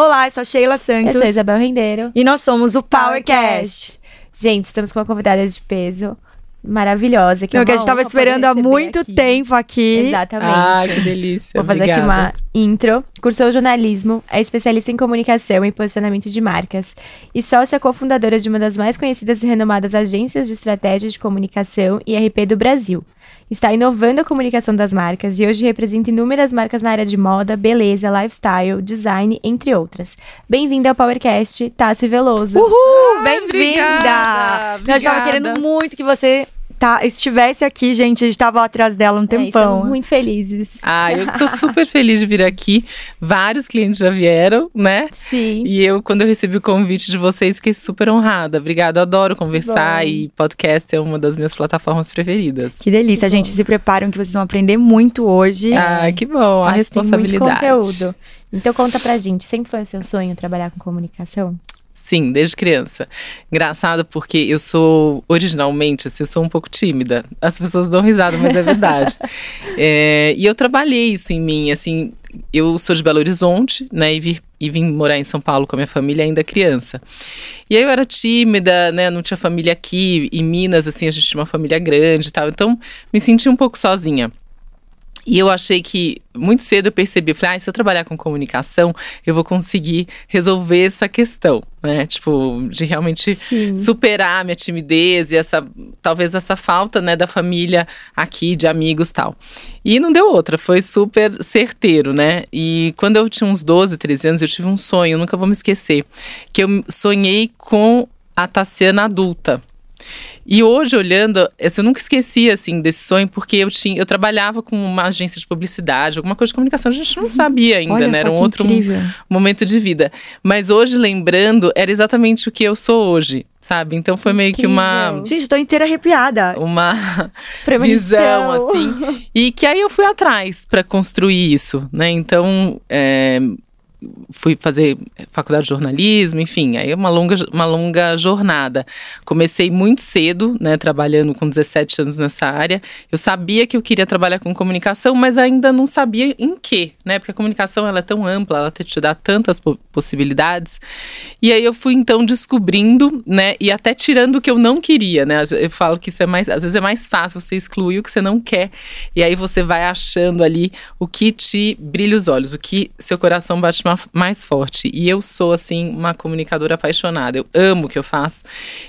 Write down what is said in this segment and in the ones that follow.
Olá, eu sou a Sheila Santos. Eu sou a Isabel Rendeiro. E nós somos o PowerCast. Gente, estamos com uma convidada de peso maravilhosa. Que, Não, é que a gente estava esperando há muito aqui. tempo aqui. Exatamente. Ah, que delícia. Vou fazer Obrigada. aqui uma intro. Cursou jornalismo, é especialista em comunicação e posicionamento de marcas e sócia cofundadora de uma das mais conhecidas e renomadas agências de estratégia de comunicação e RP do Brasil. Está inovando a comunicação das marcas e hoje representa inúmeras marcas na área de moda, beleza, lifestyle, design, entre outras. Bem-vinda ao PowerCast, Tassi Veloso. Uhul, bem-vinda! Eu estava querendo muito que você tá, estivesse aqui, gente. A gente estava atrás dela um É, tempão. estamos muito felizes. Ah, eu tô super feliz de vir aqui. Vários clientes já vieram, né? Sim. E eu, quando eu recebi o convite de vocês, fiquei super honrada. Obrigada, eu adoro conversar Bom. e podcast é uma das minhas plataformas preferidas. Que delícia, Que gente. Se preparam que vocês vão aprender muito hoje. Ah, que bom, a Tassi tem responsabilidade. Muito conteúdo. Então conta pra gente, sempre foi o seu sonho trabalhar com comunicação? Sim, desde criança. Engraçado porque eu sou, originalmente, assim, eu sou um pouco tímida. As pessoas dão risada, mas é verdade. É, e eu trabalhei isso em mim, assim, eu sou de Belo Horizonte, né, e, vi- e vim morar em São Paulo com a minha família ainda criança. E aí eu era tímida, né, não tinha família aqui, em Minas, assim, a gente tinha uma família grande e tal, então me senti um pouco sozinha. E eu achei que muito cedo eu percebi, falei, ah, se eu trabalhar com comunicação, eu vou conseguir resolver essa questão, né? Tipo, de realmente Sim. superar a minha timidez e essa talvez essa falta, né, da família aqui, de amigos, tal. E não deu outra, foi super certeiro, né? E quando eu tinha uns 12, 13 anos, eu tive um sonho, nunca vou me esquecer, que eu sonhei com a Tassiana adulta. E hoje, olhando, eu nunca esqueci, assim, desse sonho, porque eu tinha, eu trabalhava com uma agência de publicidade, alguma coisa de comunicação, a gente não sabia ainda, Olha né? Era um que outro incrível. momento de vida. Mas hoje, lembrando, era exatamente o que eu sou hoje, sabe? Então foi meio que uma, Incrível. Gente, tô inteira arrepiada. uma visão, assim. E que aí eu fui atrás para construir isso, né? Então, é, fui fazer faculdade de jornalismo, enfim, aí é uma longa, uma longa jornada. Comecei muito cedo, né, trabalhando com 17 anos nessa área. Eu sabia que eu queria trabalhar com comunicação, mas ainda não sabia em quê, né? Porque a comunicação ela é tão ampla, ela te dá tantas po- possibilidades. E aí eu fui então descobrindo, né, e até tirando o que eu não queria, né? Eu falo que isso é mais, às vezes é mais fácil você excluir o que você não quer, e aí você vai achando ali o que te brilha os olhos, o que seu coração bate ma- mais forte. E eu sou assim uma comunicadora apaixonada. Eu amo o que eu faço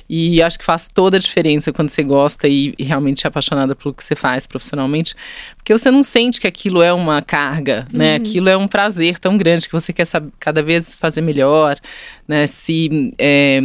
e acho que faz toda a diferença quando você gosta e, e realmente é apaixonada pelo que você faz profissionalmente, porque você não sente que aquilo é uma carga, né? Aquilo é um prazer tão grande que você quer saber, cada vez fazer melhor, né? Se é,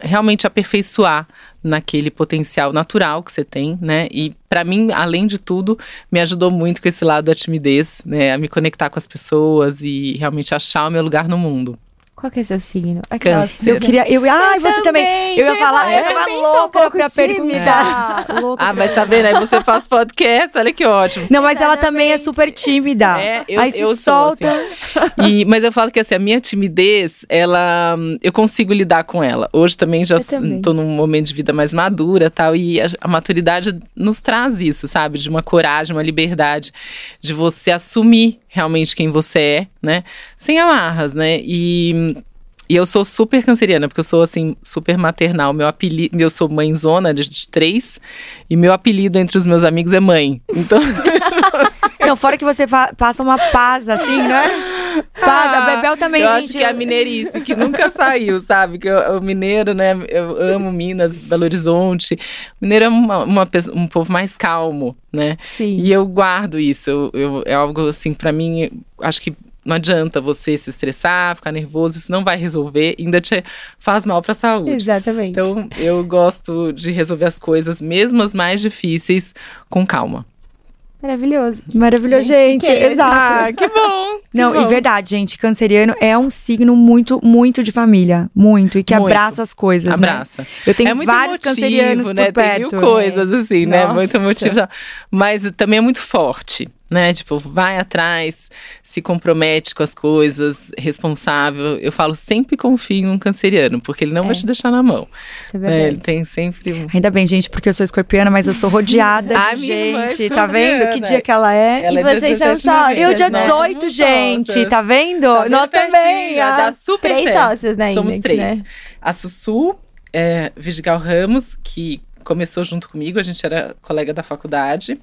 realmente aperfeiçoar naquele potencial natural que você tem, né? E para mim, além de tudo, me ajudou muito com esse lado da timidez, né? A me conectar com as pessoas e realmente achar o meu lugar no mundo. Qual que é seu signo? Câncer. Eu queria. Eu, ai, você também. Eu ia falar, eu tava também sou um louca pra perguntar. Louca Ah, pra- mas tá vendo? Aí você faz podcast, olha que ótimo. Não, mas ela também é super tímida. É, eu, Aí se eu sou solta. assim. E, mas eu falo que assim, a minha timidez, ela, eu consigo lidar com ela. Hoje também já Eu também. estou num momento de vida mais madura, tal, e a, a maturidade nos traz isso, sabe? De uma coragem, uma liberdade de você assumir realmente quem você é, né? Sem amarras, né? E e eu sou super canceriana, porque eu sou, assim, super maternal. Meu apelido, eu sou mãezona de, de três, e meu apelido entre os meus amigos é mãe. Então, Não, fora que você passa uma paz, assim, né? Paz. a Bebel também, eu gente. acho que é a mineirice que nunca saiu, sabe? Que eu- o mineiro, né? Eu amo Minas, Belo Horizonte. O mineiro é uma, uma um povo mais calmo, né? Sim. E eu guardo isso. Eu, eu- é algo assim, pra mim, acho que não adianta você se estressar, ficar nervoso, isso não vai resolver, ainda te faz mal pra saúde. Exatamente. Então, eu gosto de resolver as coisas, mesmo as mais difíceis, com calma. Maravilhoso. Maravilhoso, Gente, gente. Exato. Ah, que bom! que Não, e bom. verdade, gente, canceriano é um signo muito, muito de família. Muito. E que Muito. abraça as coisas. né? Abraça. Eu tenho é muito vários emotivo, cancerianos né? por perto. Tem mil coisas, assim, né? Nossa. Muito emotivo. Mas também é muito forte. Né? Tipo, vai atrás, se compromete com as coisas, responsável. Eu falo, sempre confie num canceriano, porque ele não É. vai te deixar na mão. Isso é né? verdade. Ele tem sempre um Ainda bem, gente, porque eu sou escorpiana, mas eu sou rodeada de é gente. Tá vendo que dia que ela é? Ela E é vocês são 17 de novembro. Eu, dia né? 18, Somos gente, sócias. tá vendo? Tá Nós também. ah. dá super Três certo. sócios na Somos Index, três. né? A Sussu, é, Vidigal Ramos, que começou junto comigo, a gente era colega da faculdade.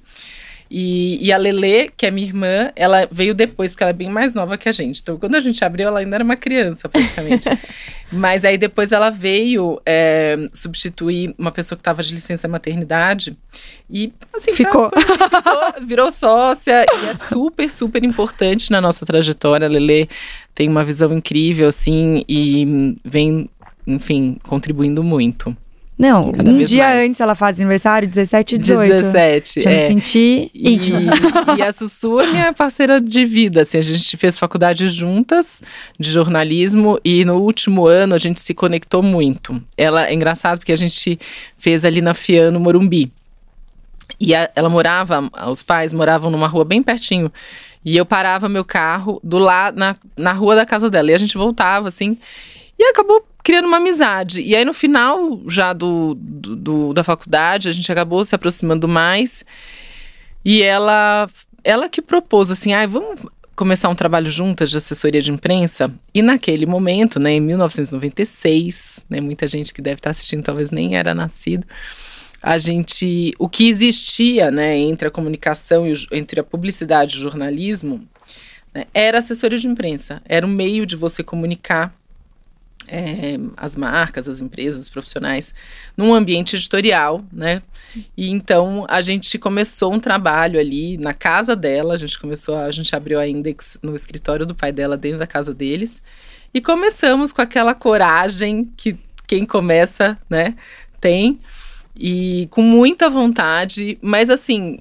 E, e a Lele, que é minha irmã, ela veio depois, porque ela é bem mais nova que a gente. Então, quando a gente abriu, ela ainda era uma criança, praticamente. Mas aí depois ela veio é, substituir uma pessoa que estava de licença maternidade. E assim, Ficou. ficou, virou sócia e é super, super importante na nossa trajetória. A Lele tem uma visão incrível, assim, e vem, enfim, contribuindo muito. Não, um dia mais. antes ela faz aniversário, 17 e 18. 17, Já é. me senti E, íntima. e a Sussu é minha parceira de vida, assim, a gente fez faculdade juntas de jornalismo e no último ano a gente se conectou muito. Ela é engraçado porque a gente fez ali na Fiano Morumbi. E a- ela morava, os pais moravam numa rua bem pertinho. E eu parava meu carro do lado na, na rua da casa dela. E a gente voltava, assim. E acabou criando uma amizade. E aí, no final já do, do- do- da faculdade, a gente acabou se aproximando mais. E ela, ela que propôs assim, ah, vamos começar um trabalho juntas de assessoria de imprensa. E naquele momento, né, em 1996, né, muita gente que deve estar assistindo talvez nem era nascido. A gente, o que existia, né, entre a comunicação e o, entre a publicidade e o jornalismo, né, era assessoria de imprensa. Era um meio de você comunicar é, as marcas, as empresas, os profissionais, num ambiente editorial, né? E então a gente começou um trabalho ali na casa dela, a gente começou, a, gente abriu a Index no escritório do pai dela, dentro da casa deles, e começamos com aquela coragem que quem começa, né, tem, e com muita vontade, mas assim,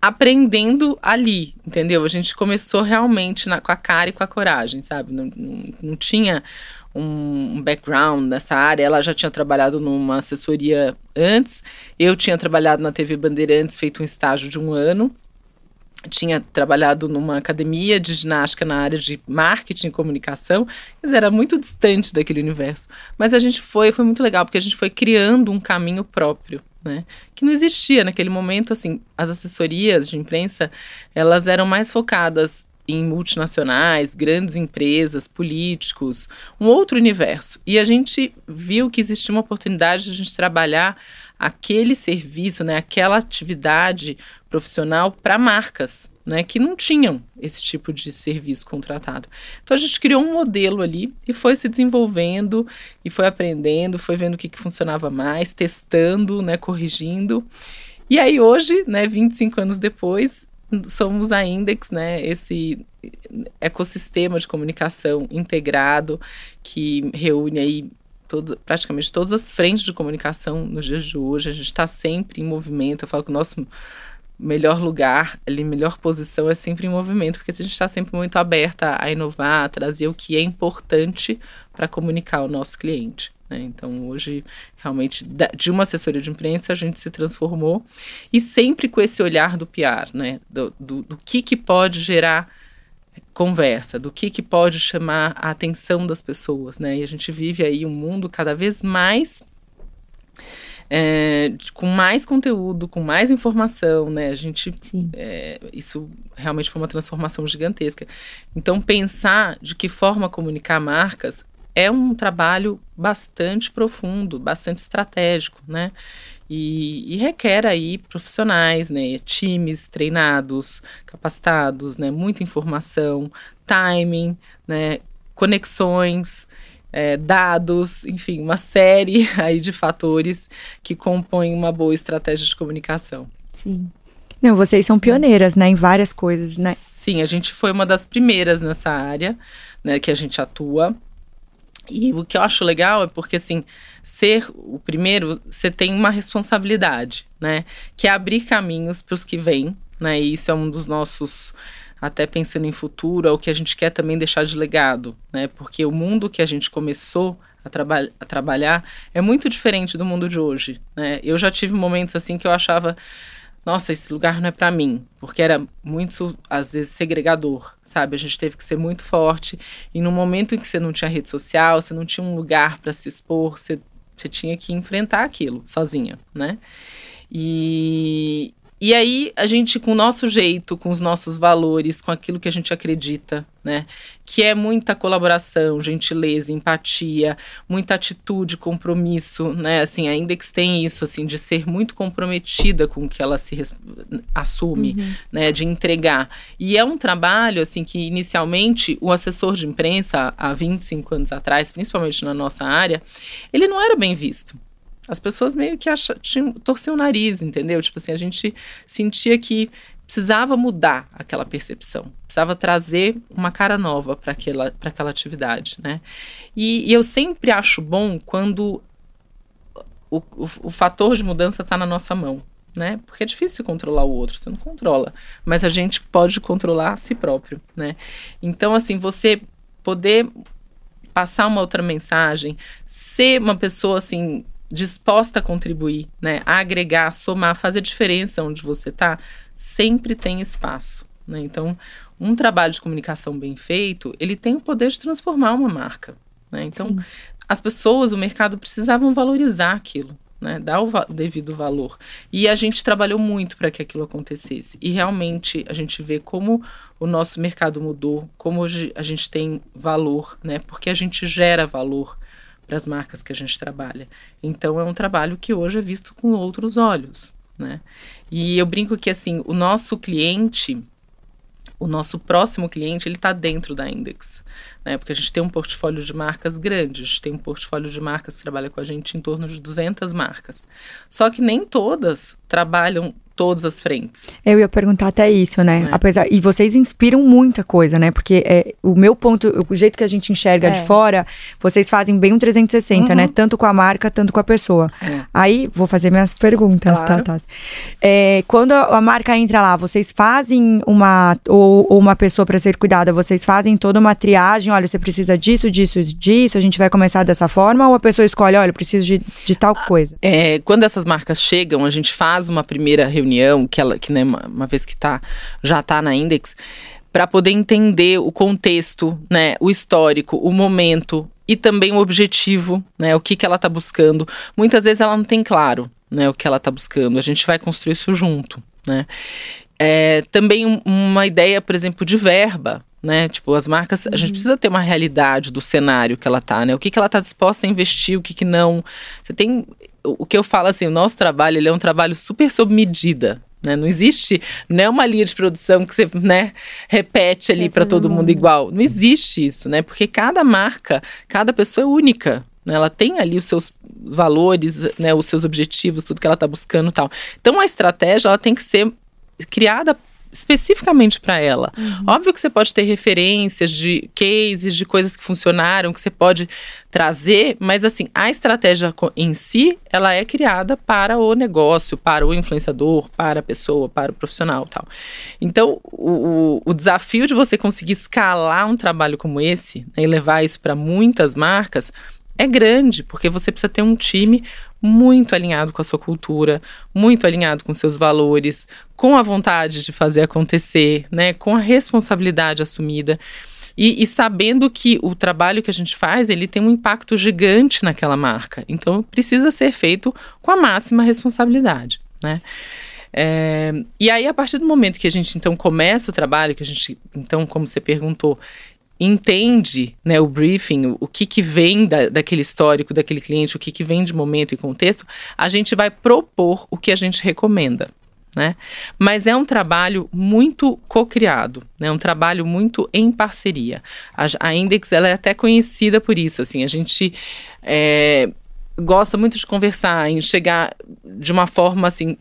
aprendendo ali, entendeu? A gente começou realmente na- com a cara e com a coragem, sabe? Não, não, não tinha um, background nessa área. Ela já tinha trabalhado numa assessoria antes. Eu tinha trabalhado na TV Bandeirantes, feito um estágio de um ano. Tinha trabalhado numa academia de ginástica na área de marketing e comunicação. Dizer, era muito distante daquele universo. Mas a gente foi, foi muito legal, porque a gente foi criando um caminho próprio, né? Que não existia naquele momento, assim, as assessorias de imprensa, elas eram mais focadas em multinacionais, grandes empresas, políticos, um outro universo. E a gente viu que existia uma oportunidade de a gente trabalhar aquele serviço, né, aquela atividade profissional para marcas, né, que não tinham esse tipo de serviço contratado. Então a gente criou um modelo ali e foi se desenvolvendo e foi aprendendo, foi vendo o que, que funcionava mais, testando, né, corrigindo. E aí hoje, né, 25 anos depois, somos a Index, né, esse ecossistema de comunicação integrado que reúne aí todo, praticamente todas as frentes de comunicação nos dias de hoje. A gente está sempre em movimento. Eu falo que o nosso melhor lugar, ali, melhor posição é sempre em movimento, porque a gente está sempre muito aberta a inovar, a trazer o que é importante para comunicar ao nosso cliente. Né? Então, hoje, realmente, de uma assessoria de imprensa, a gente se transformou e sempre com esse olhar do PR, né? do, do, do que, que pode gerar conversa, do que, que pode chamar a atenção das pessoas, né? E a gente vive aí um mundo cada vez mais é, com mais conteúdo, com mais informação, né? A gente é, isso realmente foi uma transformação gigantesca. Então, pensar de que forma comunicar marcas é um trabalho bastante profundo, bastante estratégico, né? E, e requer aí profissionais, né? Times treinados, capacitados, né? Muita informação, timing, né? Conexões, é, dados, enfim, uma série aí de fatores que compõem uma boa estratégia de comunicação. Sim. Não, vocês são pioneiras, né, em várias coisas, né? Sim, a gente foi uma das primeiras nessa área, né, que a gente atua. E o que eu acho legal é porque, assim, ser o primeiro, você tem uma responsabilidade, né? Que é abrir caminhos para os que vêm, né? E isso é um dos nossos, até pensando em futuro, é o que a gente quer também deixar de legado, né? Porque o mundo que a gente começou a, traba a trabalhar é muito diferente do mundo de hoje, né? Eu já tive momentos, assim, que eu achava nossa, esse lugar não é para mim, porque era muito, às vezes, segregador, sabe? A gente teve que ser muito forte. E no momento em que você não tinha rede social, você não tinha um lugar para se expor, você, você tinha que enfrentar aquilo sozinha, né? E, e aí, a gente, com o nosso jeito, com os nossos valores, com aquilo que a gente acredita, né? Que é muita colaboração, gentileza, empatia, muita atitude, compromisso, né? Assim, a Index tem isso, assim, de ser muito comprometida com o que ela se assume, uhum. né? De entregar. E é um trabalho, assim, que inicialmente o assessor de imprensa, há 25 anos atrás, principalmente na nossa área, ele não era bem visto as pessoas meio que acham, torciam o nariz, entendeu? Tipo assim, a gente sentia que precisava mudar aquela percepção, precisava trazer uma cara nova para aquela, aquela atividade, né? E, e, eu sempre acho bom quando o, o, o fator de mudança está na nossa mão, né? Porque é difícil controlar o outro, você não controla, mas a gente pode controlar a si próprio, né? Então, assim, você poder passar uma outra mensagem, ser uma pessoa assim disposta a contribuir, né, a agregar, a somar, a fazer diferença onde você está, sempre tem espaço. Né? Então, um trabalho de comunicação bem feito, ele tem o poder de transformar uma marca. Né? Então, Sim. as pessoas, o mercado precisavam valorizar aquilo. Né, dar o, va o, devido valor. E a gente trabalhou muito para que aquilo acontecesse. E realmente a gente vê como o nosso mercado mudou, como hoje a gente tem valor, né, porque a gente gera valor para as marcas que a gente trabalha. Então é um trabalho que hoje é visto com outros olhos, né? E eu brinco que assim, o nosso cliente, o nosso próximo cliente, ele está dentro da Index, né? Porque a gente tem um portfólio de marcas grande, a gente tem um portfólio de marcas que trabalha com a gente em torno de 200 marcas. Só que nem todas trabalham todas as frentes. Eu ia perguntar até isso, né? É. Apesar e vocês inspiram muita coisa, né? Porque é, o meu ponto, o jeito que a gente enxerga é. de fora, vocês fazem bem um 360, uhum. né? Tanto com a marca, tanto com a pessoa. É. Aí vou fazer minhas perguntas, tá, claro. tá, tá? É, quando a marca entra lá, vocês fazem uma ou, ou uma pessoa para ser cuidada, vocês fazem toda uma triagem, olha, você precisa disso, disso, disso, a gente vai começar dessa forma ou a pessoa escolhe, olha, eu preciso de, de tal coisa? É, quando essas marcas chegam, a gente faz uma primeira reunião reunião, que ela, que né, uma, uma vez que tá, já está na Index, para poder entender o contexto, né, o histórico, o momento e também o objetivo, né, o que, que ela está buscando. Muitas vezes ela não tem claro, né, o que ela está buscando. A gente vai construir isso junto, né. É, também um, uma ideia, por exemplo, de verba, né? Tipo, as marcas, a gente uhum. precisa ter uma realidade do cenário que ela tá, né? O que, que ela tá disposta a investir, o que, que não. Você tem o que eu falo assim, o nosso trabalho ele é um trabalho super sob medida. Né? Não existe, não é uma linha de produção que você né, repete ali para todo mundo igual. Não existe isso, né? Porque cada marca, cada pessoa é única. Né? Ela tem ali os seus valores, né, os seus objetivos, tudo que ela está buscando e tal. Então a estratégia ela tem que ser criada especificamente para ela. Uhum. Óbvio que você pode ter referências de cases, de coisas que funcionaram, que você pode trazer, mas assim, a estratégia em si, ela é criada para o negócio, para o influenciador, para a pessoa, para o profissional tal. Então, o, o desafio de você conseguir escalar um trabalho como esse né, e levar isso para muitas marcas é grande, porque você precisa ter um time muito alinhado com a sua cultura, muito alinhado com seus valores, com a vontade de fazer acontecer, né, com a responsabilidade assumida. E, e, sabendo que o trabalho que a gente faz ele tem um impacto gigante naquela marca, então precisa ser feito com a máxima responsabilidade, né? É, e aí a partir do momento que a gente então começa o trabalho, que a gente então como você perguntou entende né, o briefing, o, que, que vem da, daquele histórico daquele cliente, o que, que vem de momento e contexto, a gente vai propor o que a gente recomenda. Né? Mas é um trabalho muito co-criado, né? um trabalho muito em parceria. A, a Index ela é até conhecida por isso. Assim, a gente é, gosta muito de conversar, em chegar de uma forma assim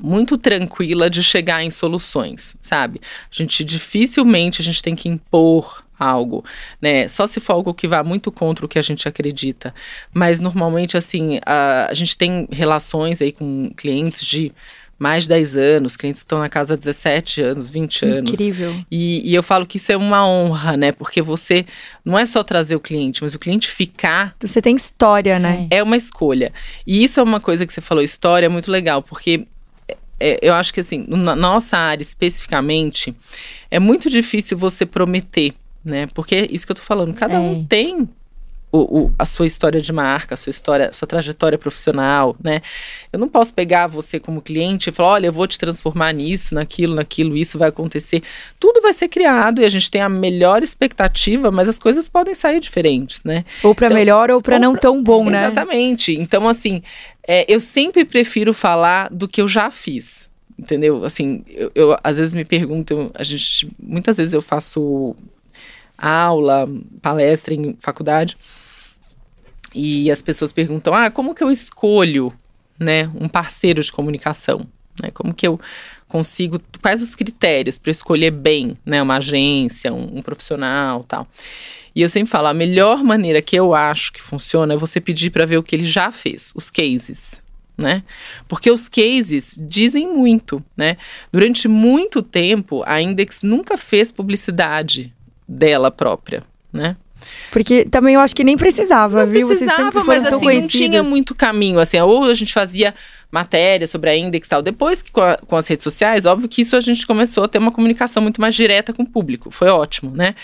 muito tranquila de chegar em soluções, sabe? A gente dificilmente a gente tem que impor algo, né? Só se for algo que vá muito contra o que a gente acredita. Mas normalmente assim, a, a gente tem relações aí com clientes de mais de 10 anos, clientes estão na casa há 17 anos, 20 anos. Incrível. E, e, eu falo que isso é uma honra, né? Porque você não é só trazer o cliente, mas o cliente ficar. Você tem história, né? É uma escolha. E isso é uma coisa que você falou, história é muito legal, porque eu acho que assim, na nossa área especificamente, é muito difícil você prometer, né? Porque é isso que eu tô falando, cada é. um tem o, o, a sua história de marca, a sua história, a sua trajetória profissional, né? Eu não posso pegar você como cliente e falar, olha, eu vou te transformar nisso, naquilo, naquilo, isso vai acontecer. Tudo vai ser criado e a gente tem a melhor expectativa, mas as coisas podem sair diferentes, né? Ou para então, melhor ou para não tão bom, né? Exatamente. Então, assim, é, eu sempre prefiro falar do que eu já fiz. Entendeu? Assim, eu, eu às vezes me pergunto, a gente, muitas vezes eu faço aula, palestra em faculdade. E as pessoas perguntam: ah, como que eu escolho né, um parceiro de comunicação? Né? Como que eu consigo. Quais os critérios para escolher bem né, uma agência, um, um profissional tal? E eu sempre falo: a melhor maneira que eu acho que funciona é você pedir para ver o que ele já fez, os cases. Né? Porque os cases dizem muito, né? Durante muito tempo, a Index nunca fez publicidade dela própria, né? Porque também eu acho que nem precisava, não viu? Precisava, mas assim, não tinha muito caminho, assim, ou a gente fazia matéria sobre a Index e tal. Depois que com, a, com, as redes sociais, óbvio que isso a gente começou a ter uma comunicação muito mais direta com o público. Foi ótimo, né?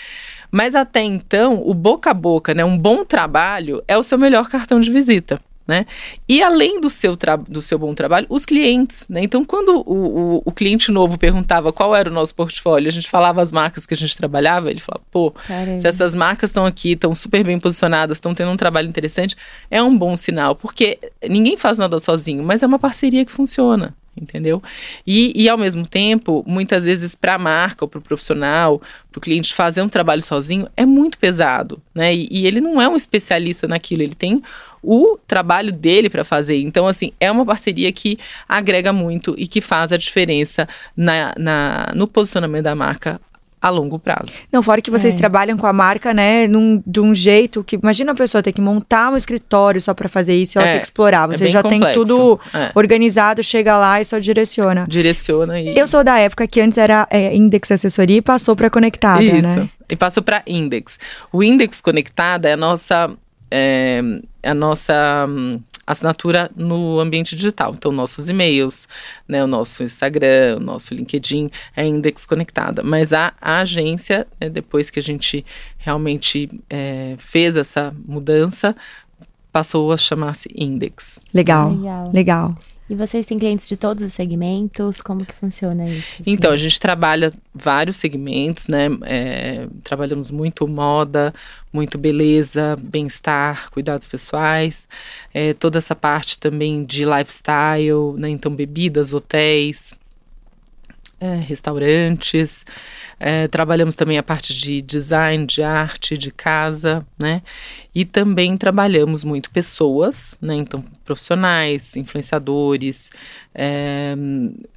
Mas até então, o boca a boca, né? Um bom trabalho é o seu melhor cartão de visita né? E além do seu, do seu bom trabalho, os clientes, né? Então, quando o, o, o, cliente novo perguntava qual era o nosso portfólio, a gente falava as marcas que a gente trabalhava, ele falava, pô, Caramba. se essas marcas estão aqui, estão super bem posicionadas, estão tendo um trabalho interessante, é um bom sinal, porque ninguém faz nada sozinho, mas é uma parceria que funciona entendeu? E, e ao mesmo tempo, muitas vezes para a marca ou para o profissional, para o cliente fazer um trabalho sozinho é muito pesado, né? E, e, ele não é um especialista naquilo, ele tem o trabalho dele para fazer. Então, assim, é uma parceria que agrega muito e que faz a diferença na, na no posicionamento da marca a longo prazo. Não, fora que vocês é. trabalham com a marca, né, num, de um jeito que. Imagina a pessoa ter que montar um escritório só para fazer isso e ela é, ter que explorar. É Você é já complexo. tem tudo é. organizado, chega lá e só direciona. Direciona e. Eu sou da época que antes era é, Index Assessoria e passou para Conectada, isso. né? E passou para Index. O Index Conectada é a nossa. É, a nossa. Assinatura no ambiente digital. Então, nossos e-mails, né, o nosso Instagram, o nosso LinkedIn é Index Conectada. Mas a, a agência, né, depois que a gente realmente é, fez essa mudança, passou a chamar-se Index. Legal, legal. legal. E vocês têm clientes de todos os segmentos? Como que funciona isso? Assim? Então, a gente trabalha vários segmentos, né? É, trabalhamos muito moda, muito beleza, bem-estar, cuidados pessoais, é, toda essa parte também de lifestyle, né? Então, bebidas, hotéis, é, restaurantes. É, trabalhamos também a parte de design, de arte, de casa, né? E também trabalhamos muito pessoas, né? Então, profissionais, influenciadores, é,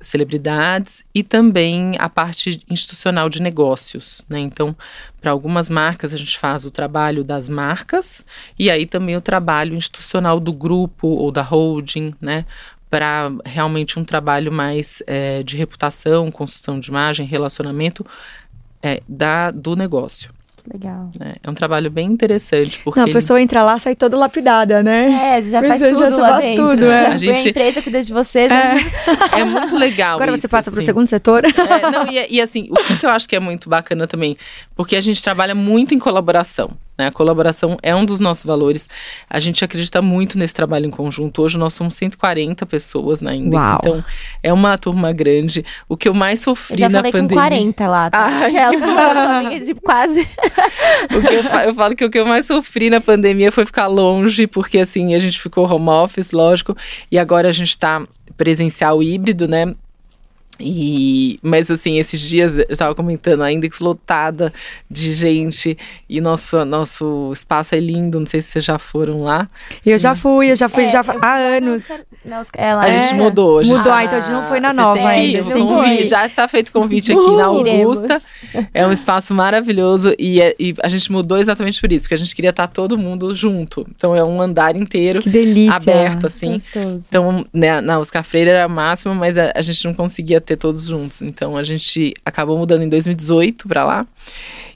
celebridades e também a parte institucional de negócios, né? Então, para algumas marcas a gente faz o trabalho das marcas e aí também o trabalho institucional do grupo ou da holding, né? Para realmente um trabalho mais é, de reputação, construção de imagem, relacionamento é, da, do negócio. Legal. É, é, um trabalho bem interessante. Porque... Não, a pessoa entra lá sai toda lapidada, né? É, já faz tudo já lá faz dentro. tudo, é. A, gente... a empresa cuida de você, já... É, é muito legal Agora isso, você passa assim. para o segundo setor. É, não, e, e, assim, o que, que eu acho que é muito bacana também, porque a gente trabalha muito em colaboração. Né? A colaboração é um dos nossos valores. A gente acredita muito nesse trabalho em conjunto. Hoje nós somos 140 pessoas na Index, Uau. então é uma turma grande. O que eu mais sofri eu já na falei pandemia. Com 40 lá, tá? Ai, Ela, tipo, quase. o que eu, eu falo que o que eu mais sofri na pandemia foi ficar longe, porque assim, a gente ficou home office, lógico, e agora a gente está presencial híbrido, né? E, mas assim, esses dias eu estava comentando, a Index lotada de gente e nosso, nosso espaço é lindo, não sei se vocês já foram lá. Eu Sim. já fui, eu já fui é, já há anos. ela a é... gente mudou. A gente mudou, tá, então a gente não foi na nova ainda. Já está feito convite aqui na Augusta. É um espaço maravilhoso e, é, e, a gente mudou exatamente por isso, porque a gente queria estar todo mundo junto. Então é um andar inteiro que delícia. aberto, assim. Gostoso. Então, né, na Oscar Freire era a máxima, mas a, a gente não conseguia ter todos juntos. Então a gente acabou mudando em 2018 para lá.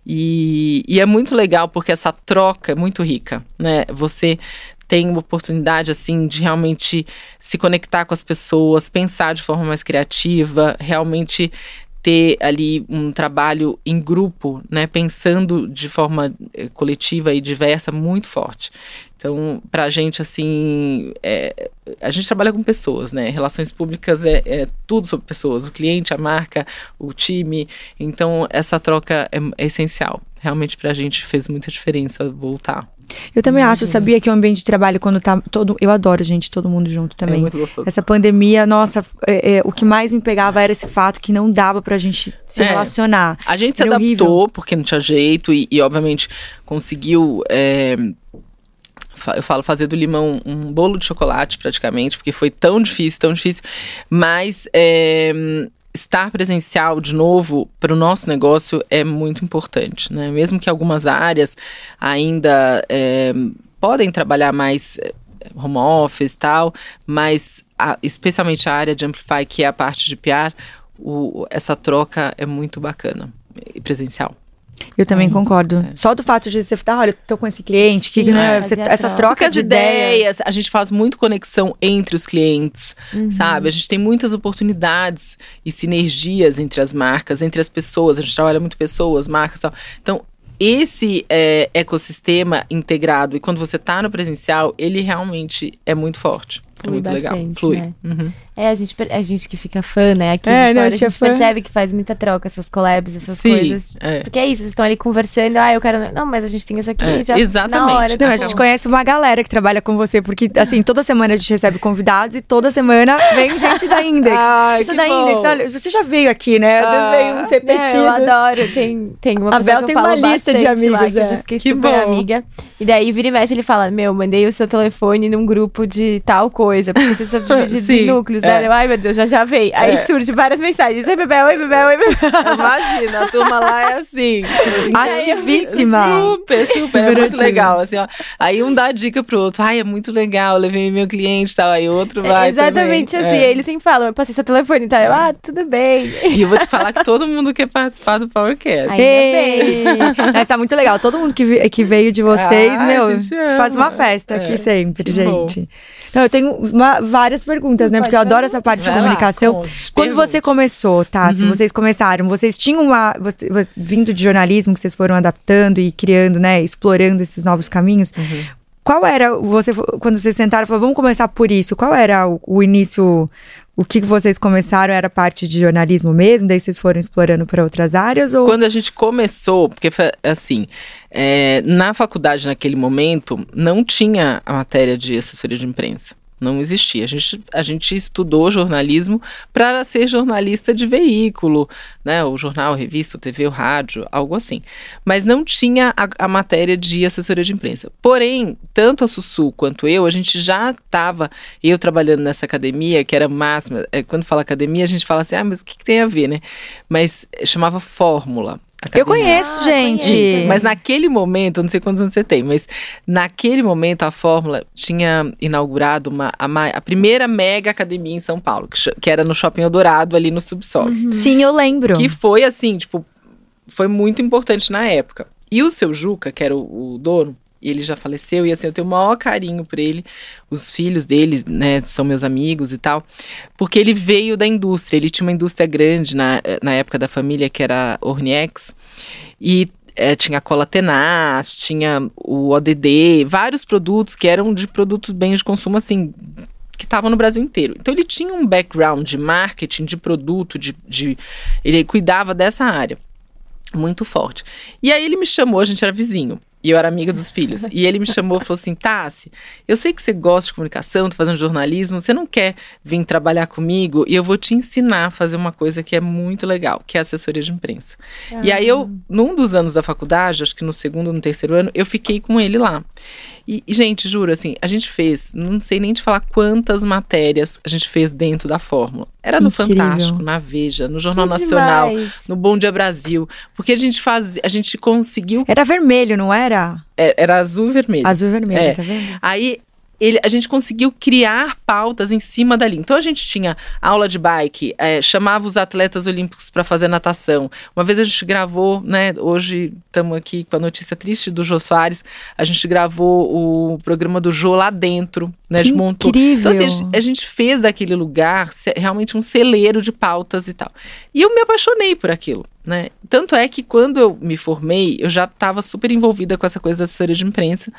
E, e, é muito legal porque essa troca é muito rica, né? Você tem uma oportunidade assim de realmente se conectar com as pessoas, pensar de forma mais criativa, realmente ter ali um trabalho em grupo, né, pensando de forma eh, coletiva e diversa muito forte. Então, para a gente, assim, é, a gente trabalha com pessoas, né? Relações públicas é, é, tudo sobre pessoas, o cliente, a marca, o time. Então, essa troca é, é essencial. Realmente, para a gente fez muita diferença voltar. Eu também acho, eu sabia que o ambiente de trabalho, quando tá todo. Eu adoro, gente, todo mundo junto é também. É muito gostoso. Essa pandemia, nossa, é, é, o que mais me pegava era esse fato que não dava pra gente se é. relacionar. A gente era se adaptou, horrível. porque não tinha jeito, e, e obviamente conseguiu. Eu falo fazer do limão um bolo de chocolate praticamente, porque foi tão difícil, tão difícil. Mas é, estar presencial de novo para o nosso negócio é muito importante, né? Mesmo que algumas áreas ainda é, podem trabalhar mais é, home office e tal, mas a, especialmente a área de Amplify, que é a parte de PR, o, essa troca é muito bacana e presencial. Eu também concordo. É. Só do fato de você falar, olha, eu tô com esse cliente, Sim, que, né, você, essa troca de ideias. ideias. A gente faz muito conexão entre os clientes, uhum. sabe? A gente tem muitas oportunidades e sinergias entre as marcas, entre as pessoas. A gente trabalha muito pessoas, marcas e tal. Então, esse é, ecossistema integrado, e quando você está no presencial, ele realmente é muito forte. É muito bastante, legal. Flui. Né? Uhum. É, a gente, a gente que fica fã, né? Aqui é, não, fora, a gente fã. percebe que faz muita troca, essas collabs, essas Sim, coisas. É. Porque é isso, vocês estão ali conversando, ah, eu quero. Não, mas a gente tem isso aqui é, já. Exatamente. Hora, não, tipo... a gente conhece uma galera que trabalha com você, porque, assim, toda semana a gente recebe convidados e toda semana vem gente da Index. Ai, isso da bom. Index, olha, você já veio aqui, né? Às ah, vezes veio uns repetidos. É, eu adoro. Tem, tem uma a Bel tem uma lista de amigos, lá, que é. eu fiquei que super bom. amiga. E daí, vira e mexe, ele fala: Meu, mandei o seu telefone num grupo de tal coisa, porque vocês são divididos em núcleos, né? É. Ai, meu Deus, já já veio. Aí é. surge várias mensagens. Oi, Bebel, oi, Bebel, oi, Bebel. Imagina, a turma lá é assim. Ativíssima. Super, super. super é muito legal, assim, ó. Aí um dá dica pro outro. Ai, é muito legal, levei meu cliente e tal. Aí outro vai. É exatamente também. assim. É. Eles sempre falam, eu passei seu telefone e tal. Eu, ah, tudo bem. E eu vou te falar que todo mundo quer participar do Powercast. Ainda bem. Mas tá muito legal. Todo mundo que, que veio de vocês, ah, meu, faz uma festa aqui é, sempre, gente. Bom. Não, eu tenho uma, várias perguntas, né? Porque eu adoro essa parte de comunicação. Lá, Quando você começou, tá? Uhum. Se vocês começaram, vocês tinham uma. Você, vindo de jornalismo, que vocês foram adaptando e criando, né? Explorando esses novos caminhos. Uhum. Qual era, você, quando vocês sentaram e falaram, vamos começar por isso, qual era o, o início, o que vocês começaram era parte de jornalismo mesmo, daí vocês foram explorando para outras áreas? Ou... Quando a gente começou, porque assim, é, na faculdade naquele momento não tinha a matéria de assessoria de imprensa. Não existia. A gente, a gente estudou jornalismo para ser jornalista de veículo, né? O jornal, a revista, o TV, o rádio, algo assim. Mas não tinha a, a matéria de assessoria de imprensa. Porém, tanto a Sussu quanto eu, a gente já estava, eu trabalhando nessa academia, que era máxima. É, quando fala academia, a gente fala assim, ah, mas o que, que tem a ver, né? Mas chamava Fórmula. Academia. Eu conheço, ah, gente. Conheço. Mas naquele momento, não sei quantos anos você tem, mas naquele momento a Fórmula tinha inaugurado uma, a, a primeira mega academia em São Paulo, que, que, era no Shopping Eldorado, ali no subsolo. Uhum. Sim, eu lembro. Que foi assim, tipo, foi muito importante na época. E o seu Juca, que era o, o dono, ele já faleceu e assim eu tenho o maior carinho por ele. Os filhos dele, né, são meus amigos e tal, porque ele veio da indústria. Ele tinha uma indústria grande na, na época da família que era Orniex e é, tinha cola tenaz, tinha o ODD, vários produtos que eram de produtos bens de consumo assim que estavam no Brasil inteiro. Então ele tinha um background de marketing, de produto, de, de ele cuidava dessa área muito forte. E aí ele me chamou, a gente era vizinho. E eu era amiga dos filhos. E ele me chamou e falou assim: Tassi, eu sei que você gosta de comunicação, tá fazendo jornalismo, você não quer vir trabalhar comigo e eu vou te ensinar a fazer uma coisa que é muito legal, que é assessoria de imprensa. Ah. E aí eu, num dos anos da faculdade, acho que no segundo ou no terceiro ano, eu fiquei com ele lá. E, gente, juro, assim, a gente fez, não sei nem te falar quantas matérias a gente fez dentro da Fórmula. Era no Fantástico, na Veja, no Jornal que Nacional, demais. no Bom Dia Brasil. Porque a gente faz, a gente conseguiu. Era vermelho, não era? É, era azul e vermelho. Azul e vermelho, é. tá vendo? Aí ele, a gente conseguiu criar pautas em cima dali. Então a gente tinha aula de bike, é, chamava os atletas olímpicos para fazer natação. Uma vez a gente gravou, né? Hoje estamos aqui com a notícia triste do Jô Soares. A gente gravou o programa do Jô lá dentro, né? Que montou. Incrível. Então assim, a gente fez daquele lugar realmente um celeiro de pautas e tal. E eu me apaixonei por aquilo. Né? Tanto é que quando eu me formei, eu já estava super envolvida com essa coisa da assessoria de imprensa.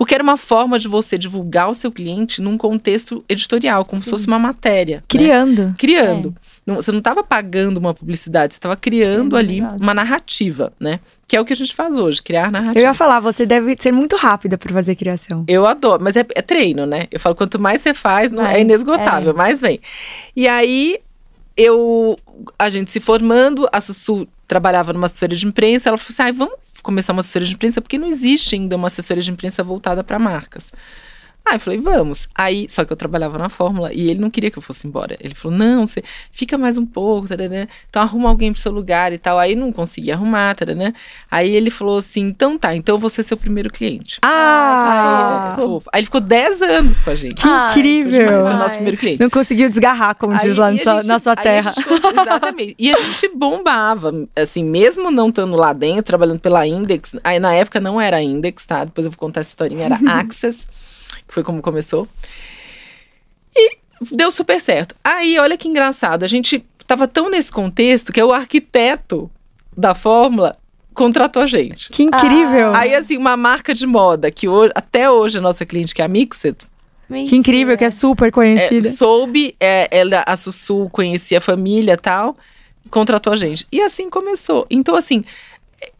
Porque era uma forma de você divulgar o seu cliente num contexto editorial, como Sim. se fosse uma matéria. Criando. Né? Criando. É. Você não estava pagando uma publicidade, você estava criando é ali uma narrativa, né? Que é o que a gente faz hoje, criar narrativa. Eu ia falar, você deve ser muito rápida para fazer criação. Eu adoro, mas é, é, treino, né? Eu falo, quanto mais você faz, não, é inesgotável, é. mais vem. E aí, eu, a gente se formando, a Sussu trabalhava numa assessoria de imprensa, ela falou assim, ah, vamos começar uma assessoria de imprensa, porque não existe ainda uma assessoria de imprensa voltada para marcas. Aí eu falei, vamos. Aí, só que eu trabalhava na Fórmula e ele não queria que eu fosse embora. Ele falou, não, você fica mais um pouco, tarará. então arruma alguém pro seu lugar e tal. Aí não consegui arrumar, tarará. Aí ele falou assim, então tá, então eu vou ser seu primeiro cliente. Ah! Aí, fofo. Aí ele ficou 10 anos com a gente. Que incrível! Foi o nosso primeiro cliente. Não conseguiu desgarrar, como aí, diz lá gente, na sua terra. exatamente. E a gente bombava, assim, mesmo não estando lá dentro, trabalhando pela Index. Aí na época não era Index, tá? Depois eu vou contar essa historinha, era Access que foi como começou. E deu super certo. Aí, olha que engraçado, a gente tava tão nesse contexto que é o arquiteto da fórmula contratou a gente. Que incrível! Ah. Aí, assim, uma marca de moda que hoje, até hoje a nossa cliente, que é a Mixed, Mentira. Que incrível, que é super conhecida. É, soube, é, ela, a Sussu conhecia a família e tal, contratou a gente. E assim começou. Então, assim,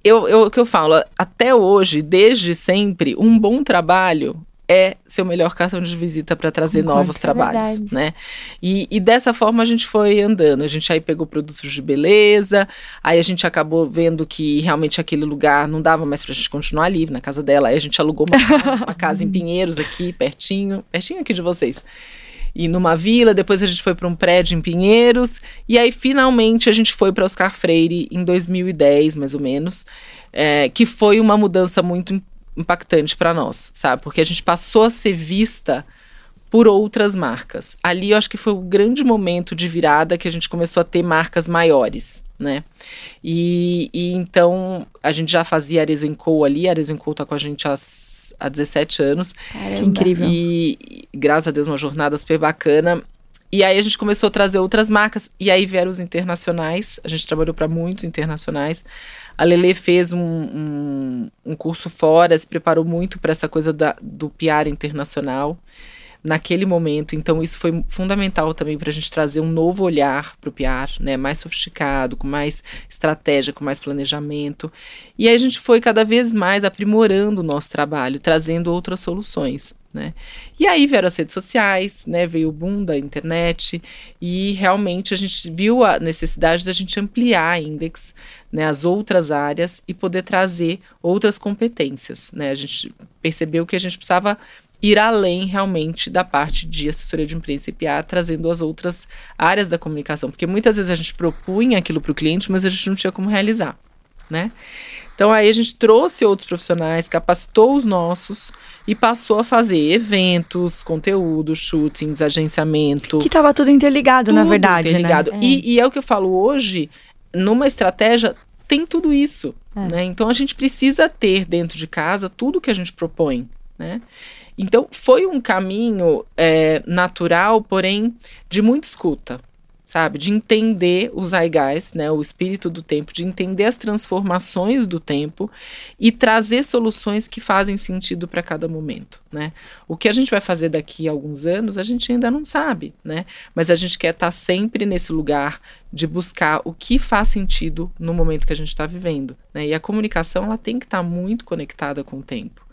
eu, eu, o que eu falo, até hoje, desde sempre, um bom trabalho é seu melhor cartão de visita para trazer Concordo, novos é trabalhos, né? E, e, dessa forma a gente foi andando. A gente aí pegou produtos de beleza, aí a gente acabou vendo que realmente aquele lugar não dava mais para a gente continuar ali na casa dela. Aí a gente alugou uma, uma casa em Pinheiros aqui, pertinho, pertinho aqui de vocês e numa vila, depois a gente foi para um prédio em Pinheiros, e aí finalmente a gente foi para Oscar Freire em 2010, mais ou menos, é, que foi uma mudança muito impactante para nós, sabe? Porque a gente passou a ser vista por outras marcas. Ali eu acho que foi o grande momento de virada que a gente começou a ter marcas maiores, né? E, e então a gente já fazia Arezzo Co ali, a Arezzo Co tá com a gente há, há 17 anos. Caramba. Que incrível. E, e graças a Deus uma jornada super bacana. E aí a gente começou a trazer outras marcas, e aí vieram os internacionais, a gente trabalhou para muitos internacionais. A Lele fez um, um, um, curso fora, se preparou muito para essa coisa da, do PR internacional naquele momento. Então, isso foi fundamental também para a gente trazer um novo olhar para o PR, né? mais sofisticado, com mais estratégia, com mais planejamento. E aí a gente foi cada vez mais aprimorando o nosso trabalho, trazendo outras soluções. Né? E aí vieram as redes sociais, né? veio o boom da internet e realmente a gente viu a necessidade da gente ampliar a Index, né, as outras áreas e poder trazer outras competências. Né? A gente percebeu que a gente precisava ir além realmente da parte de assessoria de imprensa e PA, trazendo as outras áreas da comunicação, porque muitas vezes a gente propunha aquilo para o cliente, mas a gente não tinha como realizar, né? Então aí a gente trouxe outros profissionais, capacitou os nossos e passou a fazer eventos, conteúdo, shootings, agenciamento. Que estava tudo interligado, tudo na verdade, né? interligado. né? E, e é o que eu falo hoje, numa estratégia tem tudo isso, é. né? Então a gente precisa ter dentro de casa tudo que a gente propõe, né? Então, foi um caminho é, natural, porém, de muita escuta, sabe? De entender os zeitgeist, né? O espírito do tempo, de entender as transformações do tempo e trazer soluções que fazem sentido para cada momento, né? O que a gente vai fazer daqui a alguns anos, a gente ainda não sabe, né? Mas a gente quer estar tá sempre nesse lugar de buscar o que faz sentido no momento que a gente está vivendo, né? E a comunicação, ela tem que estar tá muito conectada com o tempo.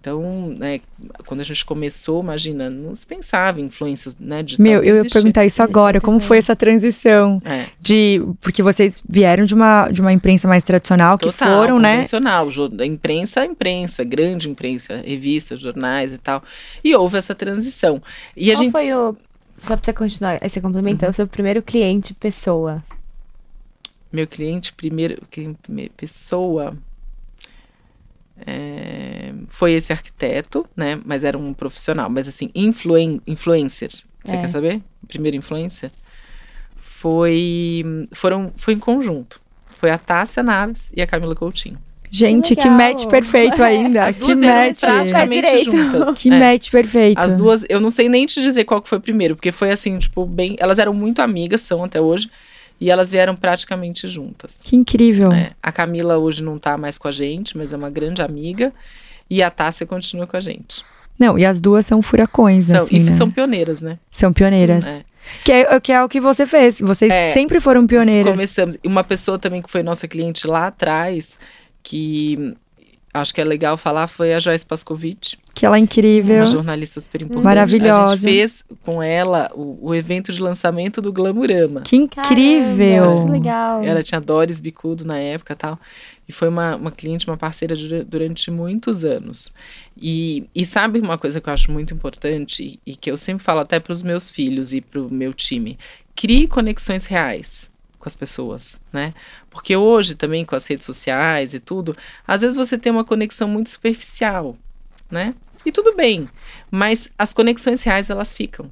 Então, né, quando a gente começou, imagina, não se pensava em influências, né, de Meu, eu ia perguntar isso agora, como foi essa transição é. de porque vocês vieram de uma de uma imprensa mais tradicional Total, que foram, né? Tradicional, imprensa, imprensa, grande imprensa, revistas, jornais e tal. E houve essa transição. E Qual a gente foi o só para você continuar, esse complemento, uhum. o seu primeiro cliente pessoa? Meu cliente primeiro, pessoa é, foi esse arquiteto, né? Mas era um profissional. Mas assim, influen influencer. Você é. quer saber? Primeiro influencer? Foi, foram, foi em conjunto. Foi a Tássia Naves e a Camila Coutinho. Gente, que, que match perfeito ainda. As que match. praticamente é juntas. Que é. match perfeito. As duas, eu não sei nem te dizer qual que foi primeiro, porque foi assim, tipo, bem. Elas eram muito amigas, são até hoje. E elas vieram praticamente juntas. Que incrível. É, a Camila hoje não tá mais com a gente, mas é uma grande amiga. E a Tássia continua com a gente. Não, e as duas são furacões, são, assim, E né? são pioneiras, né? São pioneiras. Sim, é. Que é, que é o que você fez. Vocês é, sempre foram pioneiras. Começamos. E uma pessoa também que foi nossa cliente lá atrás, que acho que é legal falar, foi a Joyce Pascovitch. Que ela é incrível. Uma jornalista super importante. Maravilhosa. A gente fez com ela o, o evento de lançamento do Glamurama. Que incrível! Caramba, que legal. Ela tinha Doris Bicudo na época tal. E foi uma, uma cliente, uma parceira durante muitos anos. E, e sabe uma coisa que eu acho muito importante e, e que eu sempre falo até para os meus filhos e para o meu time? Crie conexões reais com as pessoas, né? Porque hoje também com as redes sociais e tudo, às vezes você tem uma conexão muito superficial, né? E tudo bem, mas as conexões reais elas ficam.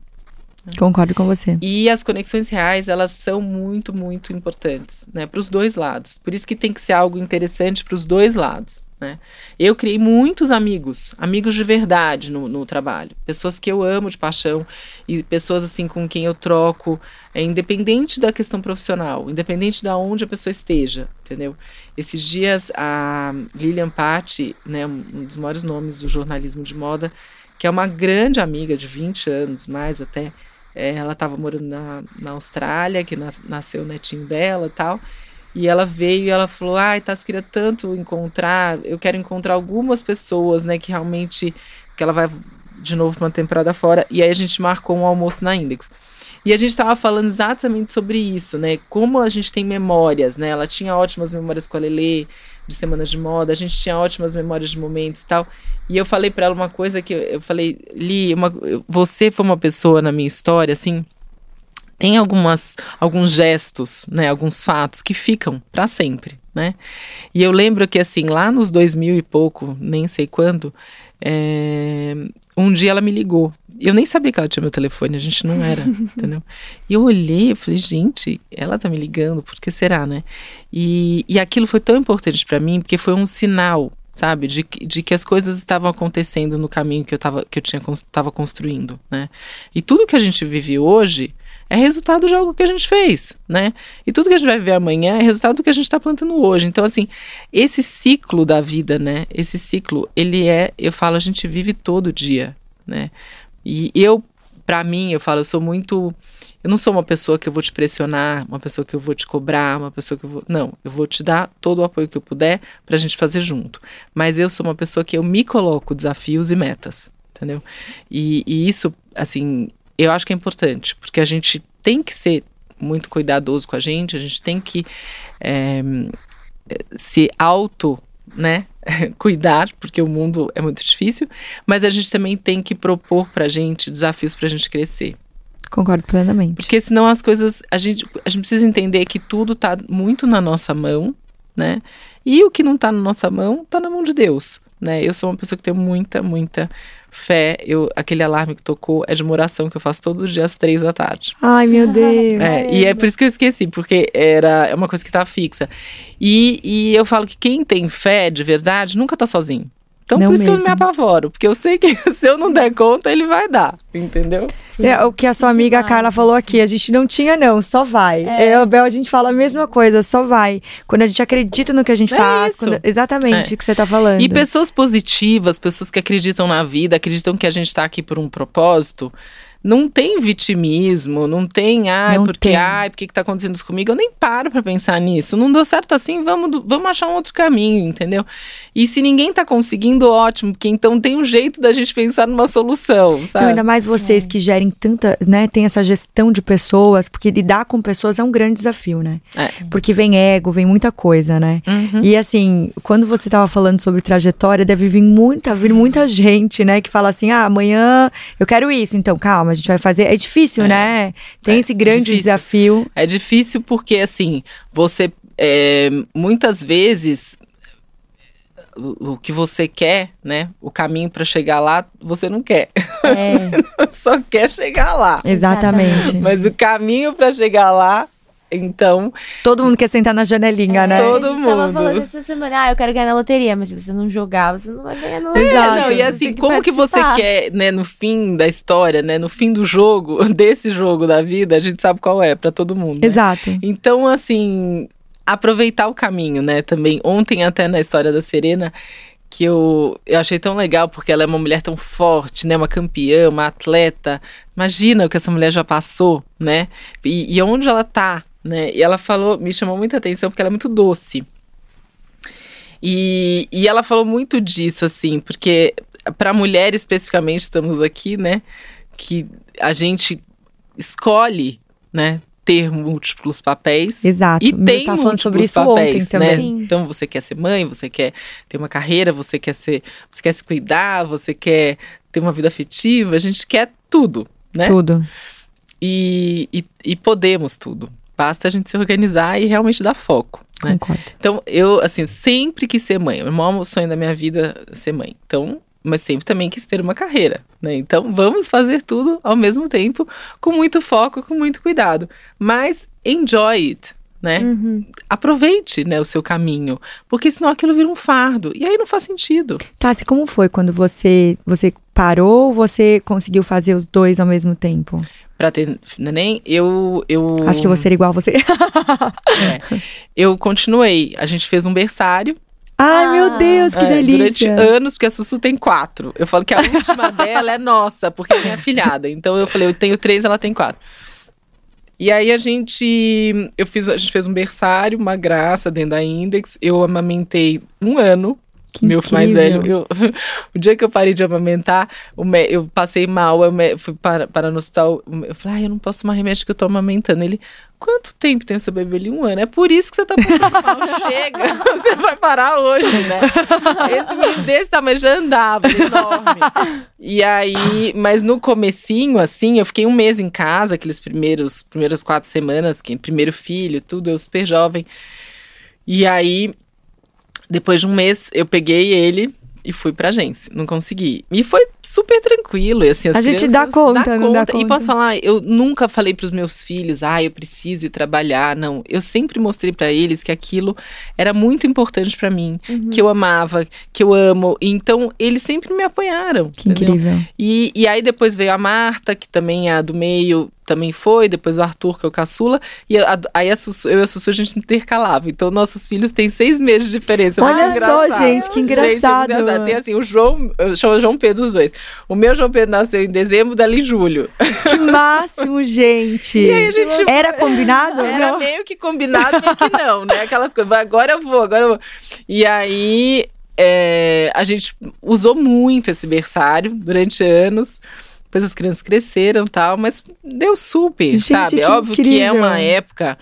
Concordo com você. E as conexões reais, elas são muito, muito importantes, né, para os dois lados. Por isso que tem que ser algo interessante para os dois lados. Né? Eu criei muitos amigos, amigos de verdade no, no, trabalho, pessoas que eu amo de paixão e pessoas assim com quem eu troco, é, independente da questão profissional, independente de onde a pessoa esteja, entendeu? Esses dias a Lilian Patti, né, um dos maiores nomes do jornalismo de moda, que é uma grande amiga de 20 anos, mais até, é, ela estava morando na, na Austrália, que na, nasceu o netinho dela tal. E ela veio e ela falou: Ai, Tás, queria tanto encontrar. Eu quero encontrar algumas pessoas, né, que realmente. que ela vai de novo para uma temporada fora. E aí a gente marcou um almoço na Index. E a gente estava falando exatamente sobre isso, né? Como a gente tem memórias, né? Ela tinha ótimas memórias com a Lele, de semanas de moda, a gente tinha ótimas memórias de momentos e tal. E eu falei para ela uma coisa que eu, falei, Li, uma, você foi uma pessoa na minha história, assim, tem algumas alguns gestos, né, alguns fatos que ficam para sempre, né? E eu lembro que assim, lá nos 2000 e pouco, nem sei quando, é, um dia ela me ligou. Eu nem sabia que ela tinha meu telefone, a gente não era, entendeu? E eu olhei, eu falei, gente, ela tá me ligando, por que será, né? E, e aquilo foi tão importante para mim, porque foi um sinal, sabe, de, de que as coisas estavam acontecendo no caminho que eu, tava, que eu tinha, tava construindo, né? E tudo que a gente vive hoje é resultado de algo que a gente fez, né? E tudo que a gente vai viver amanhã é resultado do que a gente está plantando hoje. Então, assim, esse ciclo da vida, né? Esse ciclo, ele é, eu falo, a gente vive todo dia, né? E eu, para mim, eu falo, eu sou muito. Eu não sou uma pessoa que eu vou te pressionar, uma pessoa que eu vou te cobrar, uma pessoa que eu vou. Não, eu vou te dar todo o apoio que eu puder para a gente fazer junto. Mas eu sou uma pessoa que eu me coloco desafios e metas, entendeu? E, e isso, assim, eu acho que é importante, porque a gente tem que ser muito cuidadoso com a gente, a gente tem que é, se auto, né, cuidar, porque o mundo é muito difícil, mas a gente também tem que propor para a gente desafios para a gente crescer. Concordo plenamente. Porque senão as coisas, a gente, a gente precisa entender que tudo está muito na nossa mão, né? E o que não está na nossa mão, está na mão de Deus, né? Eu sou uma pessoa que tem muita, muita fé, eu, aquele alarme que tocou é de uma oração que eu faço todos os dias às três da tarde. Ai, meu Deus. É, e é por isso que eu esqueci, porque era é uma coisa que tá fixa. E, e eu falo que quem tem fé de verdade nunca tá sozinho. Então, não por isso mesmo. que eu me apavoro, porque eu sei que se eu não der conta, ele vai dar, entendeu? É, o que a sua amiga Demais, Carla falou aqui, a gente não tinha não, só vai. É. Eu, Bel, a gente fala a mesma coisa, só vai. Quando a gente acredita no que a gente é faz, quando, exatamente é. o que você tá falando. E pessoas positivas, pessoas que acreditam na vida, acreditam que a gente tá aqui por um propósito, não tem vitimismo, não tem, ai, não porque, tem. ai, por que tá acontecendo isso comigo? Eu nem paro para pensar nisso. Não deu certo assim, vamos, vamos achar um outro caminho, entendeu? E se ninguém tá conseguindo, ótimo, porque então tem um jeito da gente pensar numa solução, sabe? Não, ainda mais vocês é. que gerem tanta, né, tem essa gestão de pessoas, porque lidar com pessoas é um grande desafio, né? É. Porque vem ego, vem muita coisa, né? Uhum. E assim, quando você tava falando sobre trajetória, deve vir muita, vir muita gente, né, que fala assim: "Ah, amanhã eu quero isso". Então, calma, gente vai fazer. É difícil, é. né? Tem é, esse grande é desafio. É difícil porque, assim, você é, muitas vezes o, o que você quer, né? O caminho para chegar lá, você não quer. É. Só quer chegar lá. Exatamente. Mas o caminho para chegar lá então. Todo mundo quer sentar na janelinha, é, né? Todo mundo. Tava falando essa semana, ah, eu quero ganhar na loteria, mas se você não jogar, você não vai ganhar na loteria. É, não, e assim, que como que você quer, né, no fim da história, né, no fim do jogo, desse jogo da vida, a gente sabe qual é para todo mundo. Né? Exato. Então, assim, aproveitar o caminho, né, também. Ontem, até na história da Serena, que eu, eu achei tão legal, porque ela é uma mulher tão forte, né? Uma campeã, uma atleta. Imagina o que essa mulher já passou, né? E, e onde ela tá, né? E ela falou, me chamou muita atenção porque ela é muito doce. E, e ela falou muito disso, assim, porque para mulher especificamente estamos aqui, né? Que a gente escolhe, né? Ter múltiplos papéis. Exato. E tem múltiplos sobre isso papéis, ontem né? Também. Então você quer ser mãe, você quer ter uma carreira, você quer ser, você quer se cuidar, você quer ter uma vida afetiva, a gente quer tudo, né? Tudo. E, e, e podemos tudo. Basta a gente se organizar e realmente dar foco. Né? Então, eu, assim, sempre quis ser mãe. O maior sonho da minha vida é ser mãe. Então, mas sempre também quis ter uma carreira, né? Então, vamos fazer tudo ao mesmo tempo, com muito foco, com muito cuidado. Mas enjoy it, né? Uhum. Aproveite, né, o seu caminho, porque senão aquilo vira um fardo e aí não faz sentido. Tassi, como foi quando você você parou ou você conseguiu fazer os dois ao mesmo tempo? Para ter neném, eu, eu. Acho que eu vou ser igual a você. é. Eu continuei. A gente fez um berçário. Ai, ah, meu Deus, que é, delícia. Durante anos, porque a Sussu tem quatro. Eu falo que a última dela é nossa, porque é minha filhada. Então eu falei, eu tenho três, ela tem quatro. E aí a gente, eu fiz, a gente fez um berçário, uma graça dentro da Index. Eu amamentei um ano. Que meu filho mais velho. Eu, o dia que eu parei de amamentar, eu passei mal, eu fui para, para no hospital. Eu falei, ah, eu não posso tomar remédio que eu tô amamentando. Ele, quanto tempo tem o seu bebê ali? Um ano. É por isso que você tá passando mal. Chega, você vai parar hoje, né? Esse menino desse tamanho já andava, enorme. E aí, mas no comecinho, assim, eu fiquei um mês em casa, aqueles primeiros, primeiras quatro semanas, que primeiro filho, tudo, eu super jovem. E aí, depois de um mês, eu peguei ele e fui pra agência. Não consegui. E foi super tranquilo. E, assim, a gente dá conta, dá conta. Dá conta. E posso falar, eu nunca falei pros meus filhos, ah, eu preciso ir trabalhar. Não. Eu sempre mostrei para eles que aquilo era muito importante para mim, uhum. que eu amava, que eu amo. Então, eles sempre me apoiaram. Que entendeu? incrível. E, e aí depois veio a Marta, que também é a do meio, também foi, depois o Arthur, que é o caçula, e a, aí a Sussu, eu e a Sussu a gente intercalava. Então, nossos filhos têm seis meses de diferença. Olha só, gente, que engraçado. Gente, engraçado. Tem assim, o João, chama João Pedro os dois. O meu João Pedro nasceu em dezembro, dali em julho. Que máximo, gente. Gente... Era combinado? Era não. meio que combinado, meio que não, né? Aquelas coisas, agora eu vou, agora eu vou. E aí, é, a gente usou muito esse berçário durante anos. Depois as crianças cresceram tal, mas deu super, Gente, sabe? É óbvio incrível. que é uma época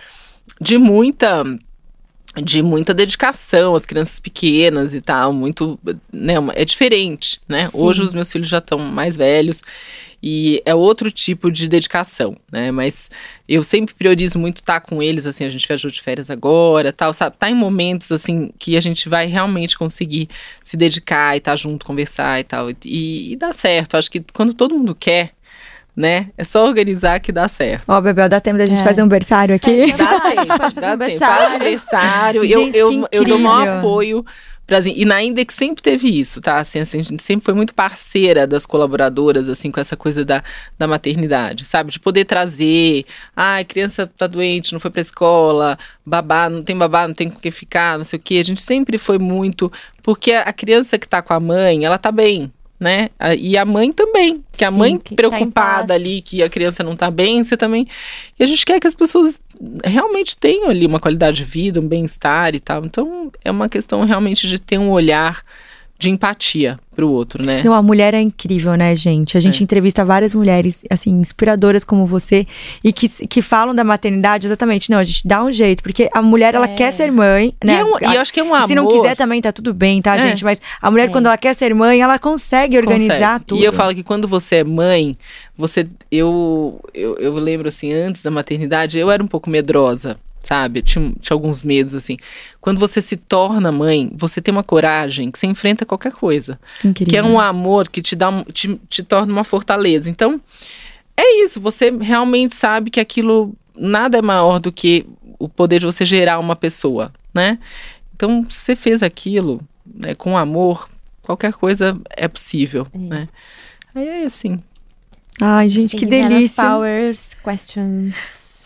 de muita de muita dedicação, as crianças pequenas e tal, muito, né, é diferente, né? Sim. Hoje os meus filhos já estão mais velhos e é outro tipo de dedicação, né? Mas eu sempre priorizo muito estar com eles, assim, a gente viajou de férias agora, tal, sabe? Tá em momentos, assim, que a gente vai realmente conseguir se dedicar e estar tá junto, conversar e tal. E, e dá certo. Acho que quando todo mundo quer, né? É só organizar que dá certo. Ó, oh, Bebel, dá tempo da gente é. fazer um berçário aqui? É, dá tempo, dá tempo. Faz um berçário. Gente, eu, eu, eu dou maior apoio Brasil. E na Index sempre teve isso, tá? Assim, assim, a gente sempre foi muito parceira das colaboradoras, assim, com essa coisa da, da maternidade, sabe? De poder trazer, ah, a criança tá doente, não foi pra escola, babá, não tem babá, não tem com que ficar, não sei o quê. A gente sempre foi muito. Porque a criança que tá com a mãe, ela tá bem, né? E a mãe também, que a Sim, mãe que tá preocupada tá ali que a criança não tá bem, você também. E a gente quer que as pessoas realmente tenham ali uma qualidade de vida, um bem-estar e tal. Então é uma questão realmente de ter um olhar de empatia pro outro, né? Não, a mulher é incrível, né, gente? A gente é. entrevista várias mulheres, assim, inspiradoras como você e que, que falam da maternidade exatamente. Não, a gente dá um jeito, porque a mulher, é. ela quer ser mãe, né? E, é um, e eu acho que é um amor. Se não quiser também tá tudo bem, tá, é. gente? Mas a mulher, é. quando ela quer ser mãe, ela consegue organizar consegue. tudo. E eu falo que quando você é mãe, você. Eu, eu, eu lembro, assim, antes da maternidade, eu era um pouco medrosa sabe? Tinha, tinha alguns medos, assim. Quando você se torna mãe, você tem uma coragem que você enfrenta qualquer coisa. Incrível. Que é um amor que te dá te, te torna uma fortaleza. Então, é isso. Você realmente sabe que aquilo nada é maior do que o poder de você gerar uma pessoa, né? Então, se você fez aquilo né, com amor, qualquer coisa é possível, é. né? Aí é assim. Ai, gente, que, que delícia. Powers questions.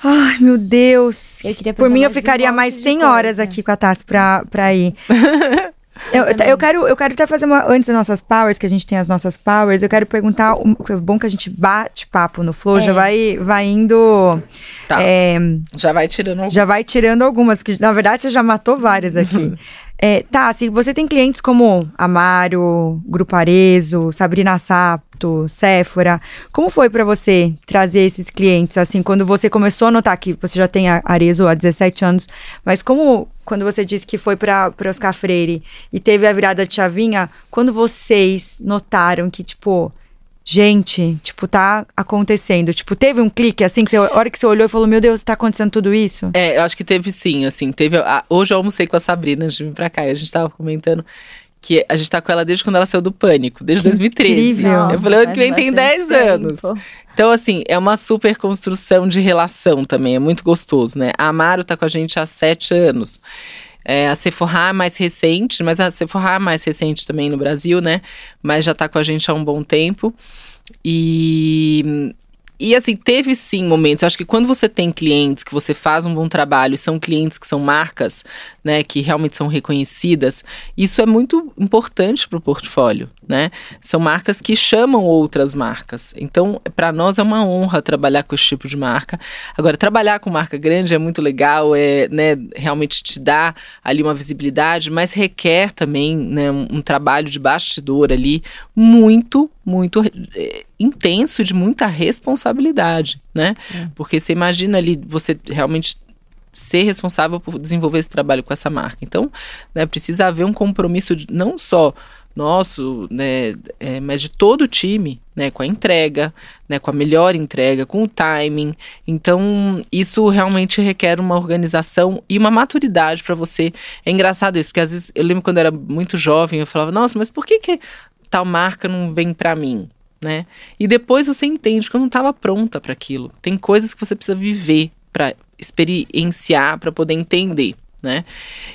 Ai, meu Deus. Por mim, eu ficaria mais 100 horas aqui com a Tassi pra, pra ir. Eu, eu, quero, eu quero até fazer uma. Antes das nossas powers, que a gente tem as nossas powers, eu quero perguntar. Um, é bom que a gente bate papo no Flow, é. já vai, vai indo. Tá. É, já vai tirando algumas. Já vai tirando algumas, porque na verdade você já matou várias aqui. É, tá, assim, você tem clientes como Amaro, Grupo Arezo, Sabrina Sapto, Séfora. Como foi para você trazer esses clientes, assim, quando você começou a notar que você já tem Arezo há 17 anos, mas como quando você disse que foi para Oscar Freire e teve a virada de chavinha, quando vocês notaram que, tipo, gente, tipo, tá acontecendo. Tipo, teve um clique assim, que você, a hora que você olhou e falou, meu Deus, tá acontecendo tudo isso? É, eu acho que teve sim, assim, teve. A, hoje eu almocei com a Sabrina antes de vir pra cá e a gente tava comentando que a gente tá com ela desde quando ela saiu do pânico, desde que 2013. Incrível. Eu falei, ano que vem tem 10 anos. Então, assim, é uma super construção de relação também, é muito gostoso, né? A Amaro tá com a gente há 7 anos. É, a Sephora mais recente, mas a Sephora mais recente também no Brasil, né? Mas já está com a gente há um bom tempo. E, e assim, teve sim momentos. Eu acho que quando você tem clientes que você faz um bom trabalho, são clientes que são marcas, né, que realmente são reconhecidas, isso é muito importante para o portfólio, né? São marcas que chamam outras marcas. Então, para nós é uma honra trabalhar com esse tipo de marca. Agora, trabalhar com marca grande é muito legal, é, né, realmente te dá ali uma visibilidade, mas requer também, né, um, um trabalho de bastidor ali muito, muito é, intenso, de muita responsabilidade, né? É. Porque você imagina ali você realmente ser responsável por desenvolver esse trabalho com essa marca. Então, né, precisa haver um compromisso de, não só nosso, né, é, mas de todo o time, né, com a entrega, né, com a melhor entrega, com o timing. Então, isso realmente requer uma organização e uma maturidade para você. É engraçado isso, porque às vezes eu lembro quando eu era muito jovem, eu falava, nossa, mas por que, que tal marca não vem para mim? Né? E depois você entende que eu não estava pronta para aquilo. Tem coisas que você precisa viver para experienciar, para poder entender, né?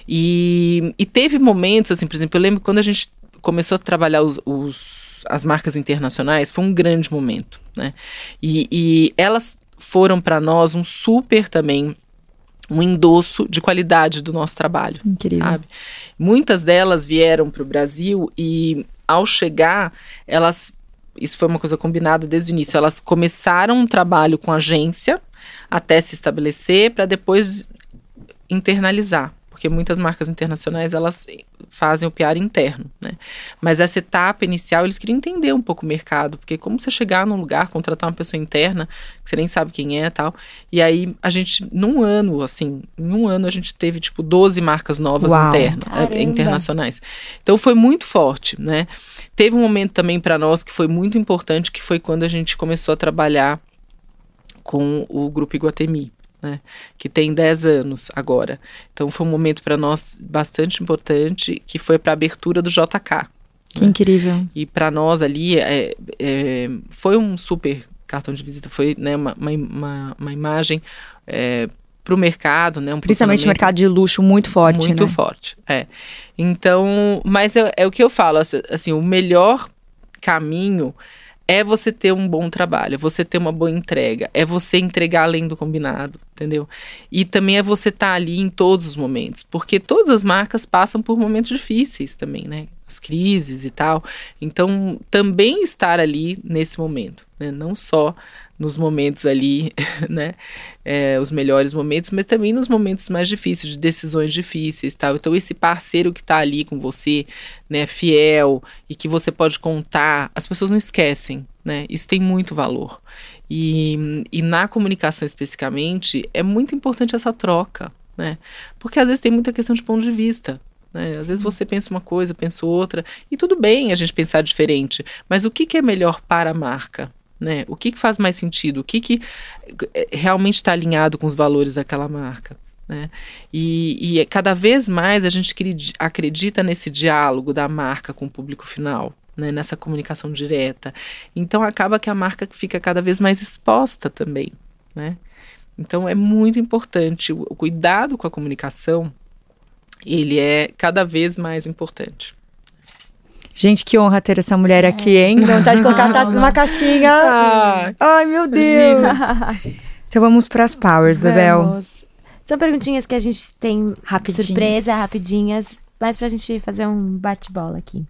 E, e teve momentos, assim, por exemplo, eu lembro quando a gente começou a trabalhar os, os as marcas internacionais, foi um grande momento, né? E, e elas foram para nós um super também um endosso de qualidade do nosso trabalho. Incrível. Sabe? Muitas delas vieram para o Brasil e, ao chegar, elas. Isso foi uma coisa combinada desde o início. Elas começaram um trabalho com agência até se estabelecer para depois internalizar, porque muitas marcas internacionais elas fazem o PR interno, né? Mas essa etapa inicial eles queriam entender um pouco o mercado, porque como você chegar num lugar, contratar uma pessoa interna, que você nem sabe quem é, tal. E aí a gente num ano, assim, em um ano a gente teve tipo 12 marcas novas internas, é, internacionais. Então foi muito forte, né? Teve um momento também para nós que foi muito importante, que foi quando a gente começou a trabalhar com o Grupo Iguatemi. Né, que tem 10 anos agora. Então foi um momento para nós bastante importante, que foi para a abertura do JK. Que né? incrível. E para nós ali é, é, foi um super cartão de visita, foi né, uma, uma, uma imagem é, para o mercado, né? Um Principalmente mercado de luxo muito forte, Muito né? forte, é. Então, mas é, é o que eu falo, assim, o melhor caminho é você ter um bom trabalho, é você ter uma boa entrega, é você entregar além do combinado, entendeu? E também é você estar tá ali em todos os momentos, porque todas as marcas passam por momentos difíceis também, né? As crises e tal. Então, também estar ali nesse momento, né? Não só nos momentos ali, né? É, os melhores momentos, mas também nos momentos mais difíceis, de decisões difíceis, tal. Então esse parceiro que está ali com você, né, fiel e que você pode contar, as pessoas não esquecem, né? Isso tem muito valor. E, e na comunicação especificamente é muito importante essa troca, né? Porque às vezes tem muita questão de ponto de vista. Né? Às vezes você pensa uma coisa, eu penso outra, e tudo bem a gente pensar diferente, mas o que, que é melhor para a marca? Né? O que, que faz mais sentido? O que, que eh, realmente está alinhado com os valores daquela marca? Né? E, e cada vez mais a gente acredita nesse diálogo da marca com o público final. Né, nessa comunicação direta. Então acaba que a marca fica cada vez mais exposta também. Né? Então é muito importante o cuidado com a comunicação, ele é cada vez mais importante. Gente, que honra ter essa mulher aqui, é. hein? Dá vontade de colocar a taça numa caixinha. Ah, Ai, meu Deus. então vamos para as powers, Bebel. São perguntinhas que a gente tem rapidinhas. surpresa, rapidinhas, mas para a gente fazer um bate-bola aqui.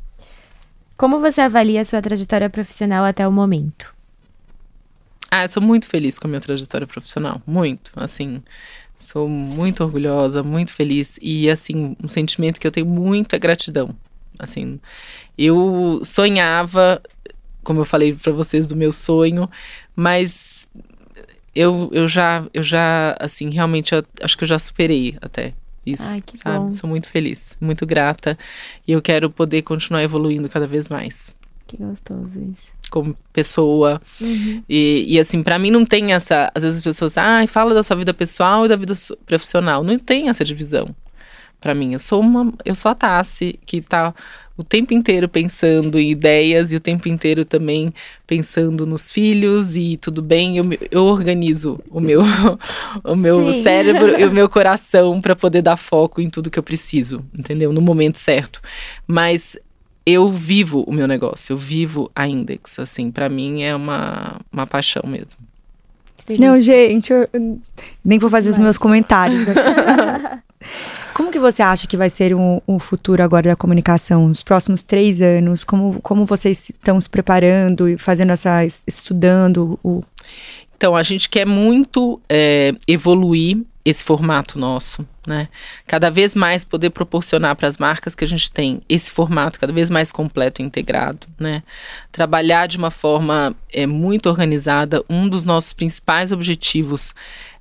Como você avalia a sua trajetória profissional até o momento? Ah, eu sou muito feliz com a minha trajetória profissional. Muito. Assim, sou muito orgulhosa, muito feliz. E, assim, um sentimento que eu tenho muita gratidão. Assim, eu sonhava, como eu falei para vocês do meu sonho, mas eu, eu já, eu já, assim, realmente eu, acho que eu já superei até isso. Ai, que sabe? Bom. Sou muito feliz, muito grata e eu quero poder continuar evoluindo cada vez mais. Que gostoso isso. Como pessoa. Uhum. E, e assim, para mim não tem essa. Às vezes as pessoas, ah, fala da sua vida pessoal e da vida profissional. Não tem essa divisão para mim. Eu sou uma, eu sou a Tassi que tá o tempo inteiro pensando em ideias e o tempo inteiro também pensando nos filhos e tudo bem, eu, eu organizo o meu o meu cérebro e o meu coração para poder dar foco em tudo que eu preciso, entendeu? No momento certo. Mas eu vivo o meu negócio, eu vivo a Index, assim, para mim é uma, uma paixão mesmo. Não, gente, eu nem vou fazer os meus comentários. Como que você acha que vai ser o, futuro agora da comunicação, nos próximos três anos? Como, como vocês estão se preparando e fazendo essa, estudando o... Então, a gente quer muito é, evoluir esse formato nosso, né? Cada vez mais poder proporcionar para as marcas que a gente tem esse formato cada vez mais completo e integrado, né? Trabalhar de uma forma é, muito organizada. Um dos nossos principais objetivos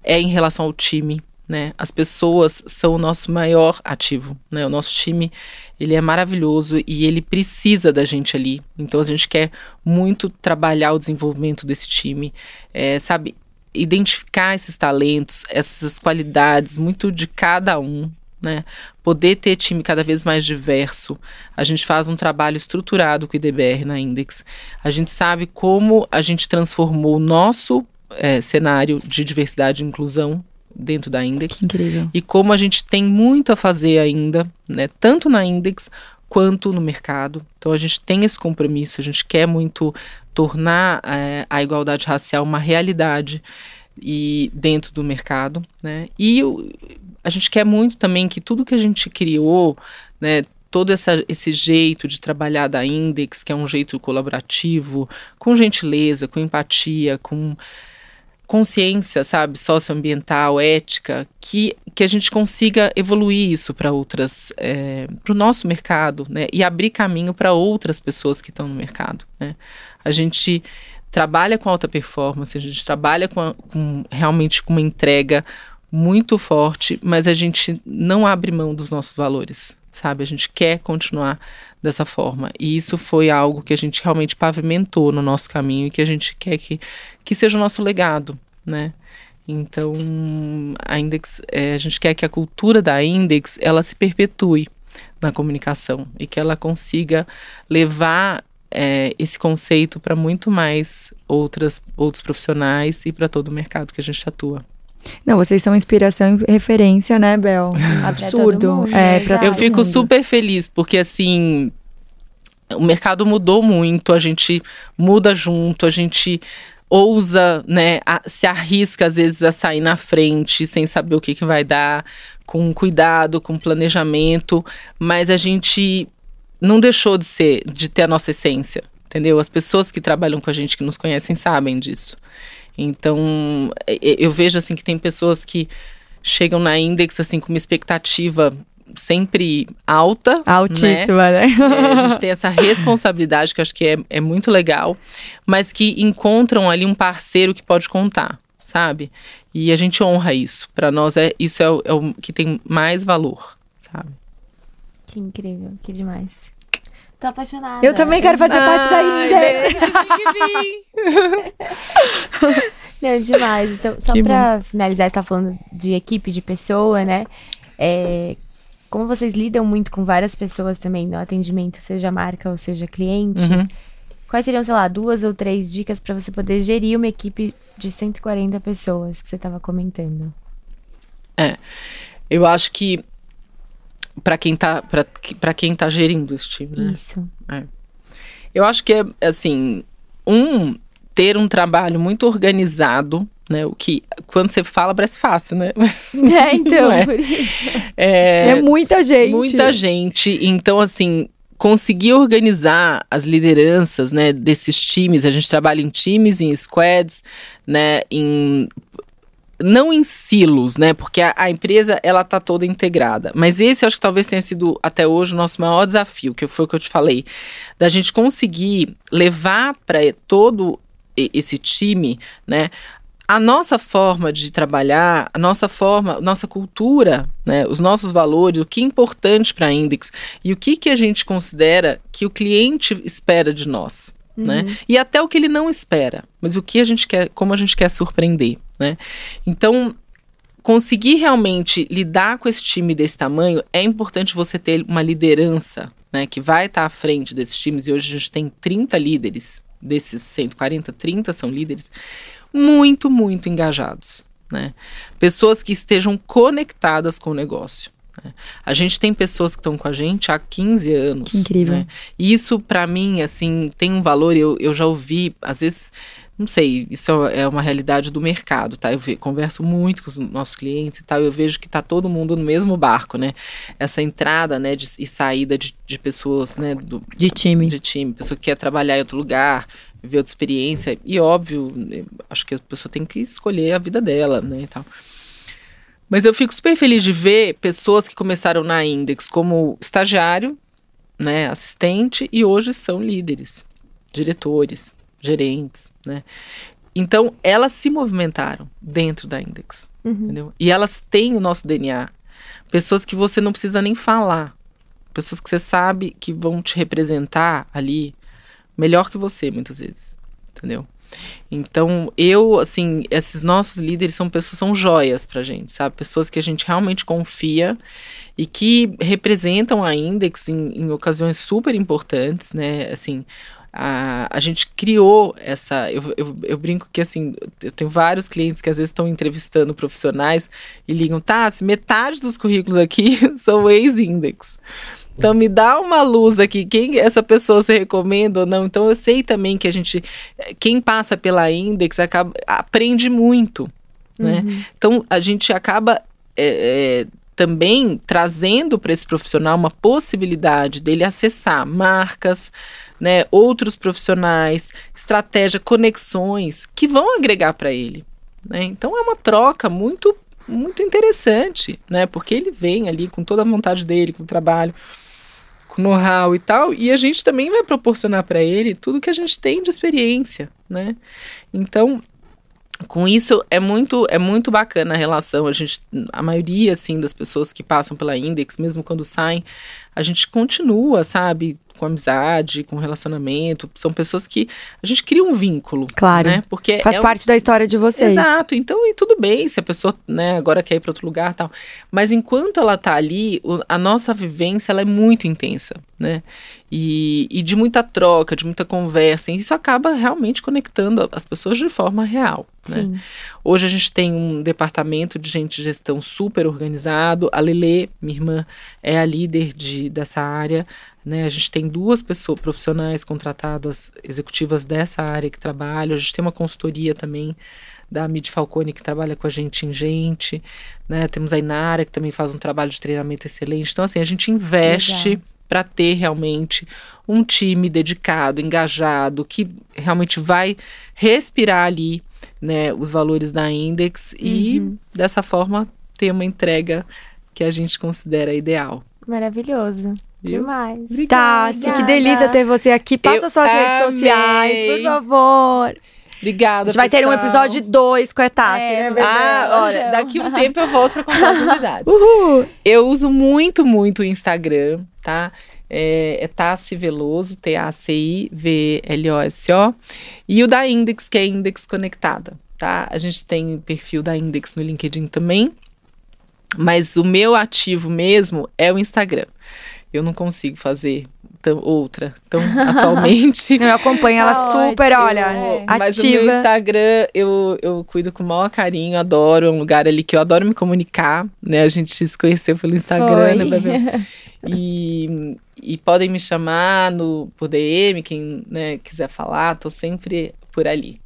é em relação ao time, né? As pessoas são o nosso maior ativo, né? O nosso time, ele é maravilhoso e ele precisa da gente ali. Então a gente quer muito trabalhar o desenvolvimento desse time, é, sabe? Identificar esses talentos, essas qualidades, muito de cada um, né? Poder ter time cada vez mais diverso. A gente faz um trabalho estruturado com o IDBR na Index. A gente sabe como a gente transformou o nosso é, cenário de diversidade e inclusão dentro da Index. Que incrível. E como a gente tem muito a fazer ainda, né, tanto na Index quanto no mercado. Então a gente tem esse compromisso, a gente quer muito tornar é, a igualdade racial uma realidade e dentro do mercado, né? E a gente quer muito também que tudo que a gente criou, né, todo essa, esse jeito de trabalhar da Index, que é um jeito colaborativo, com gentileza, com empatia, com consciência, sabe, socioambiental, ética, que, que a gente consiga evoluir isso para outras, é, para o nosso mercado, né, e abrir caminho para outras pessoas que estão no mercado, né. A gente trabalha com alta performance, a gente trabalha com, a, com realmente com uma entrega muito forte, mas a gente não abre mão dos nossos valores, sabe? A gente quer continuar dessa forma. E isso foi algo que a gente realmente pavimentou no nosso caminho e que a gente quer que, que seja o nosso legado, né? Então, a Index, é, a gente quer que a cultura da Index, ela se perpetue na comunicação e que ela consiga levar é, esse conceito para muito mais outras, outros profissionais e para todo o mercado que a gente atua. Não, vocês são inspiração e referência, né, Bel? Absurdo. É, pra Eu fico mundo. super feliz, porque assim, o mercado mudou muito, a gente muda junto, a gente ousa, né, a, se arrisca às vezes a sair na frente sem saber o que, que vai dar, com cuidado, com planejamento, mas a gente não deixou de ser, de ter a nossa essência, entendeu? As pessoas que trabalham com a gente, que nos conhecem, sabem disso. Então, eu vejo assim que tem pessoas que chegam na Index assim com uma expectativa sempre alta. Altíssima, né? né? É, a gente tem essa responsabilidade que eu acho que é, é muito legal, mas que encontram ali um parceiro que pode contar, sabe? E a gente honra isso. Para nós, é isso é o, é o que tem mais valor, sabe? Que incrível, que demais. Tô apaixonada. Eu também quero fazer parte da Index. Não, demais. Então, só para finalizar, você tá falando de equipe, de pessoa, né? É, como vocês lidam muito com várias pessoas também no atendimento, seja marca ou seja cliente, uhum. quais seriam, sei lá, duas ou três dicas para você poder gerir uma equipe de 140 pessoas que você estava comentando? É, eu acho que para quem tá para quem tá gerindo esse time, né? Isso. É. Eu acho que é assim, um ter um trabalho muito organizado, né? O que quando você fala parece fácil, né? É, então, é. É, é muita gente. Muita gente. Então, assim, conseguir organizar as lideranças, né, desses times. A gente trabalha em times, em squads, né, em não em silos, né? Porque a, a, empresa ela tá toda integrada. Mas esse acho que talvez tenha sido até hoje o nosso maior desafio, que foi o que eu te falei, da gente conseguir levar para todo esse time, né? A nossa forma de trabalhar, a nossa forma, nossa cultura, né, os nossos valores, o que é importante para a Index e o que, que a gente considera que o cliente espera de nós. Né? Uhum. E até o que ele não espera, mas o que a gente quer, como a gente quer surpreender, né? Então, conseguir realmente lidar com esse time desse tamanho, é importante você ter uma liderança, né, que vai estar à frente desses times, e hoje a gente tem 30 líderes, desses 140, 30 são líderes, muito, muito engajados. Né? Pessoas que estejam conectadas com o negócio. Né? A gente tem pessoas que estão com a gente há 15 anos. Que incrível. Né? E isso, para mim, assim, tem um valor. Eu, eu já ouvi, às vezes, não sei, isso é uma realidade do mercado, tá? Eu ve, converso muito com os nossos clientes e tal, eu vejo que tá todo mundo no mesmo barco, né? Essa entrada, né, de, e saída de, de pessoas, né? Do, de time. De time, pessoa que quer trabalhar em outro lugar, viver outra experiência. E óbvio, acho que a pessoa tem que escolher a vida dela, né, e tal. Mas eu fico super feliz de ver pessoas que começaram na Index como estagiário, né, assistente e hoje são líderes, diretores, gerentes, né? Então, elas se movimentaram dentro da Index, uhum. entendeu? E elas têm o nosso DNA. Pessoas que você não precisa nem falar. Pessoas que você sabe que vão te representar ali melhor que você, muitas vezes, entendeu? Então, eu, assim, esses nossos líderes são pessoas, são joias pra gente, sabe? Pessoas que a gente realmente confia e que representam a Index em, em ocasiões super importantes, né? Assim, a, a gente criou essa. Eu, eu, eu, brinco que assim, eu tenho vários clientes que às vezes estão entrevistando profissionais e ligam, tá, metade dos currículos aqui são ex-index. Então me dá uma luz aqui, quem essa pessoa se recomenda ou não. Então eu sei também que a gente, quem passa pela Index acaba, aprende muito, né? Uhum. Então a gente acaba é, é, também trazendo para esse profissional uma possibilidade dele acessar marcas, né, outros profissionais, estratégia, conexões que vão agregar para ele. Né? Então é uma troca muito muito interessante, né? Porque ele vem ali com toda a vontade dele, com o trabalho, know-how e tal, e a gente também vai proporcionar para ele tudo que a gente tem de experiência, né? Então, com isso é muito é muito bacana a relação a gente a maioria assim das pessoas que passam pela Index mesmo quando saem a gente continua sabe com amizade com relacionamento. São pessoas que a gente cria um vínculo claro. né? Porque faz é parte um... da história de vocês. Exato. Então e tudo bem se a pessoa né agora quer ir para outro lugar tal. Mas enquanto ela tá ali a nossa vivência ela é muito intensa né? E, e de muita troca, de muita conversa. E isso acaba realmente conectando as pessoas de forma real. Né? Hoje a gente tem um departamento de gente de gestão super organizado. A Lele, minha irmã, é a líder de, dessa área. Né? A gente tem duas pessoas profissionais contratadas, executivas dessa área que trabalham. A gente tem uma consultoria também da Mid Falcone, que trabalha com a gente em gente, né? Temos a Inara, que também faz um trabalho de treinamento excelente. Então, assim, a gente investe para ter realmente um time dedicado, engajado, que realmente vai respirar ali né, os valores da Index uhum. e dessa forma ter uma entrega que a gente considera ideal. Maravilhoso. Viu? Demais. Tassi, que delícia ter você aqui. Passa Eu suas amei. redes sociais, por favor. Obrigada. A gente vai ter um episódio 2 com a Tassi, é, né? Ah, olha, daqui um tempo eu volto pra contar as novidades. Uhul. Eu uso muito, muito o Instagram, tá? É, é Tassi Veloso, T-A-C-I-V-L-O-S-O. E o da Index, que é Index Conectada. tá? A gente tem perfil da Index no LinkedIn também. Mas o meu ativo mesmo é o Instagram. Eu não consigo fazer outra. Então, atualmente. eu acompanho ela tá super, ótimo. olha, é. ativa. Mas o meu Instagram eu, eu cuido com o maior carinho, adoro. É um lugar ali que eu adoro me comunicar, né? A gente se conheceu pelo Instagram, Foi. né, E, e podem me chamar no, por DM, quem né, quiser falar, tô sempre por ali.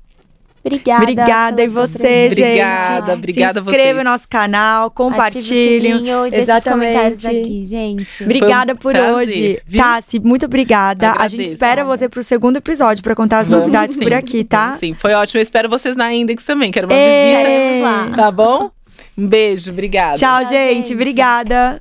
Obrigada. Obrigada e você, gente. Obrigada, obrigada Se inscreva no nosso canal, compartilhe. Exatamente. Aqui, gente. Obrigada um por prazer, hoje. Viu? Tassi, muito obrigada. A gente espera você pro segundo episódio para contar as Vamos novidades sim. por aqui, tá? Sim, foi ótimo. Eu espero vocês na Index também. Quero uma Ei. visita. Tá bom? Um beijo, obrigada. Tchau, Tchau gente. gente. Obrigada.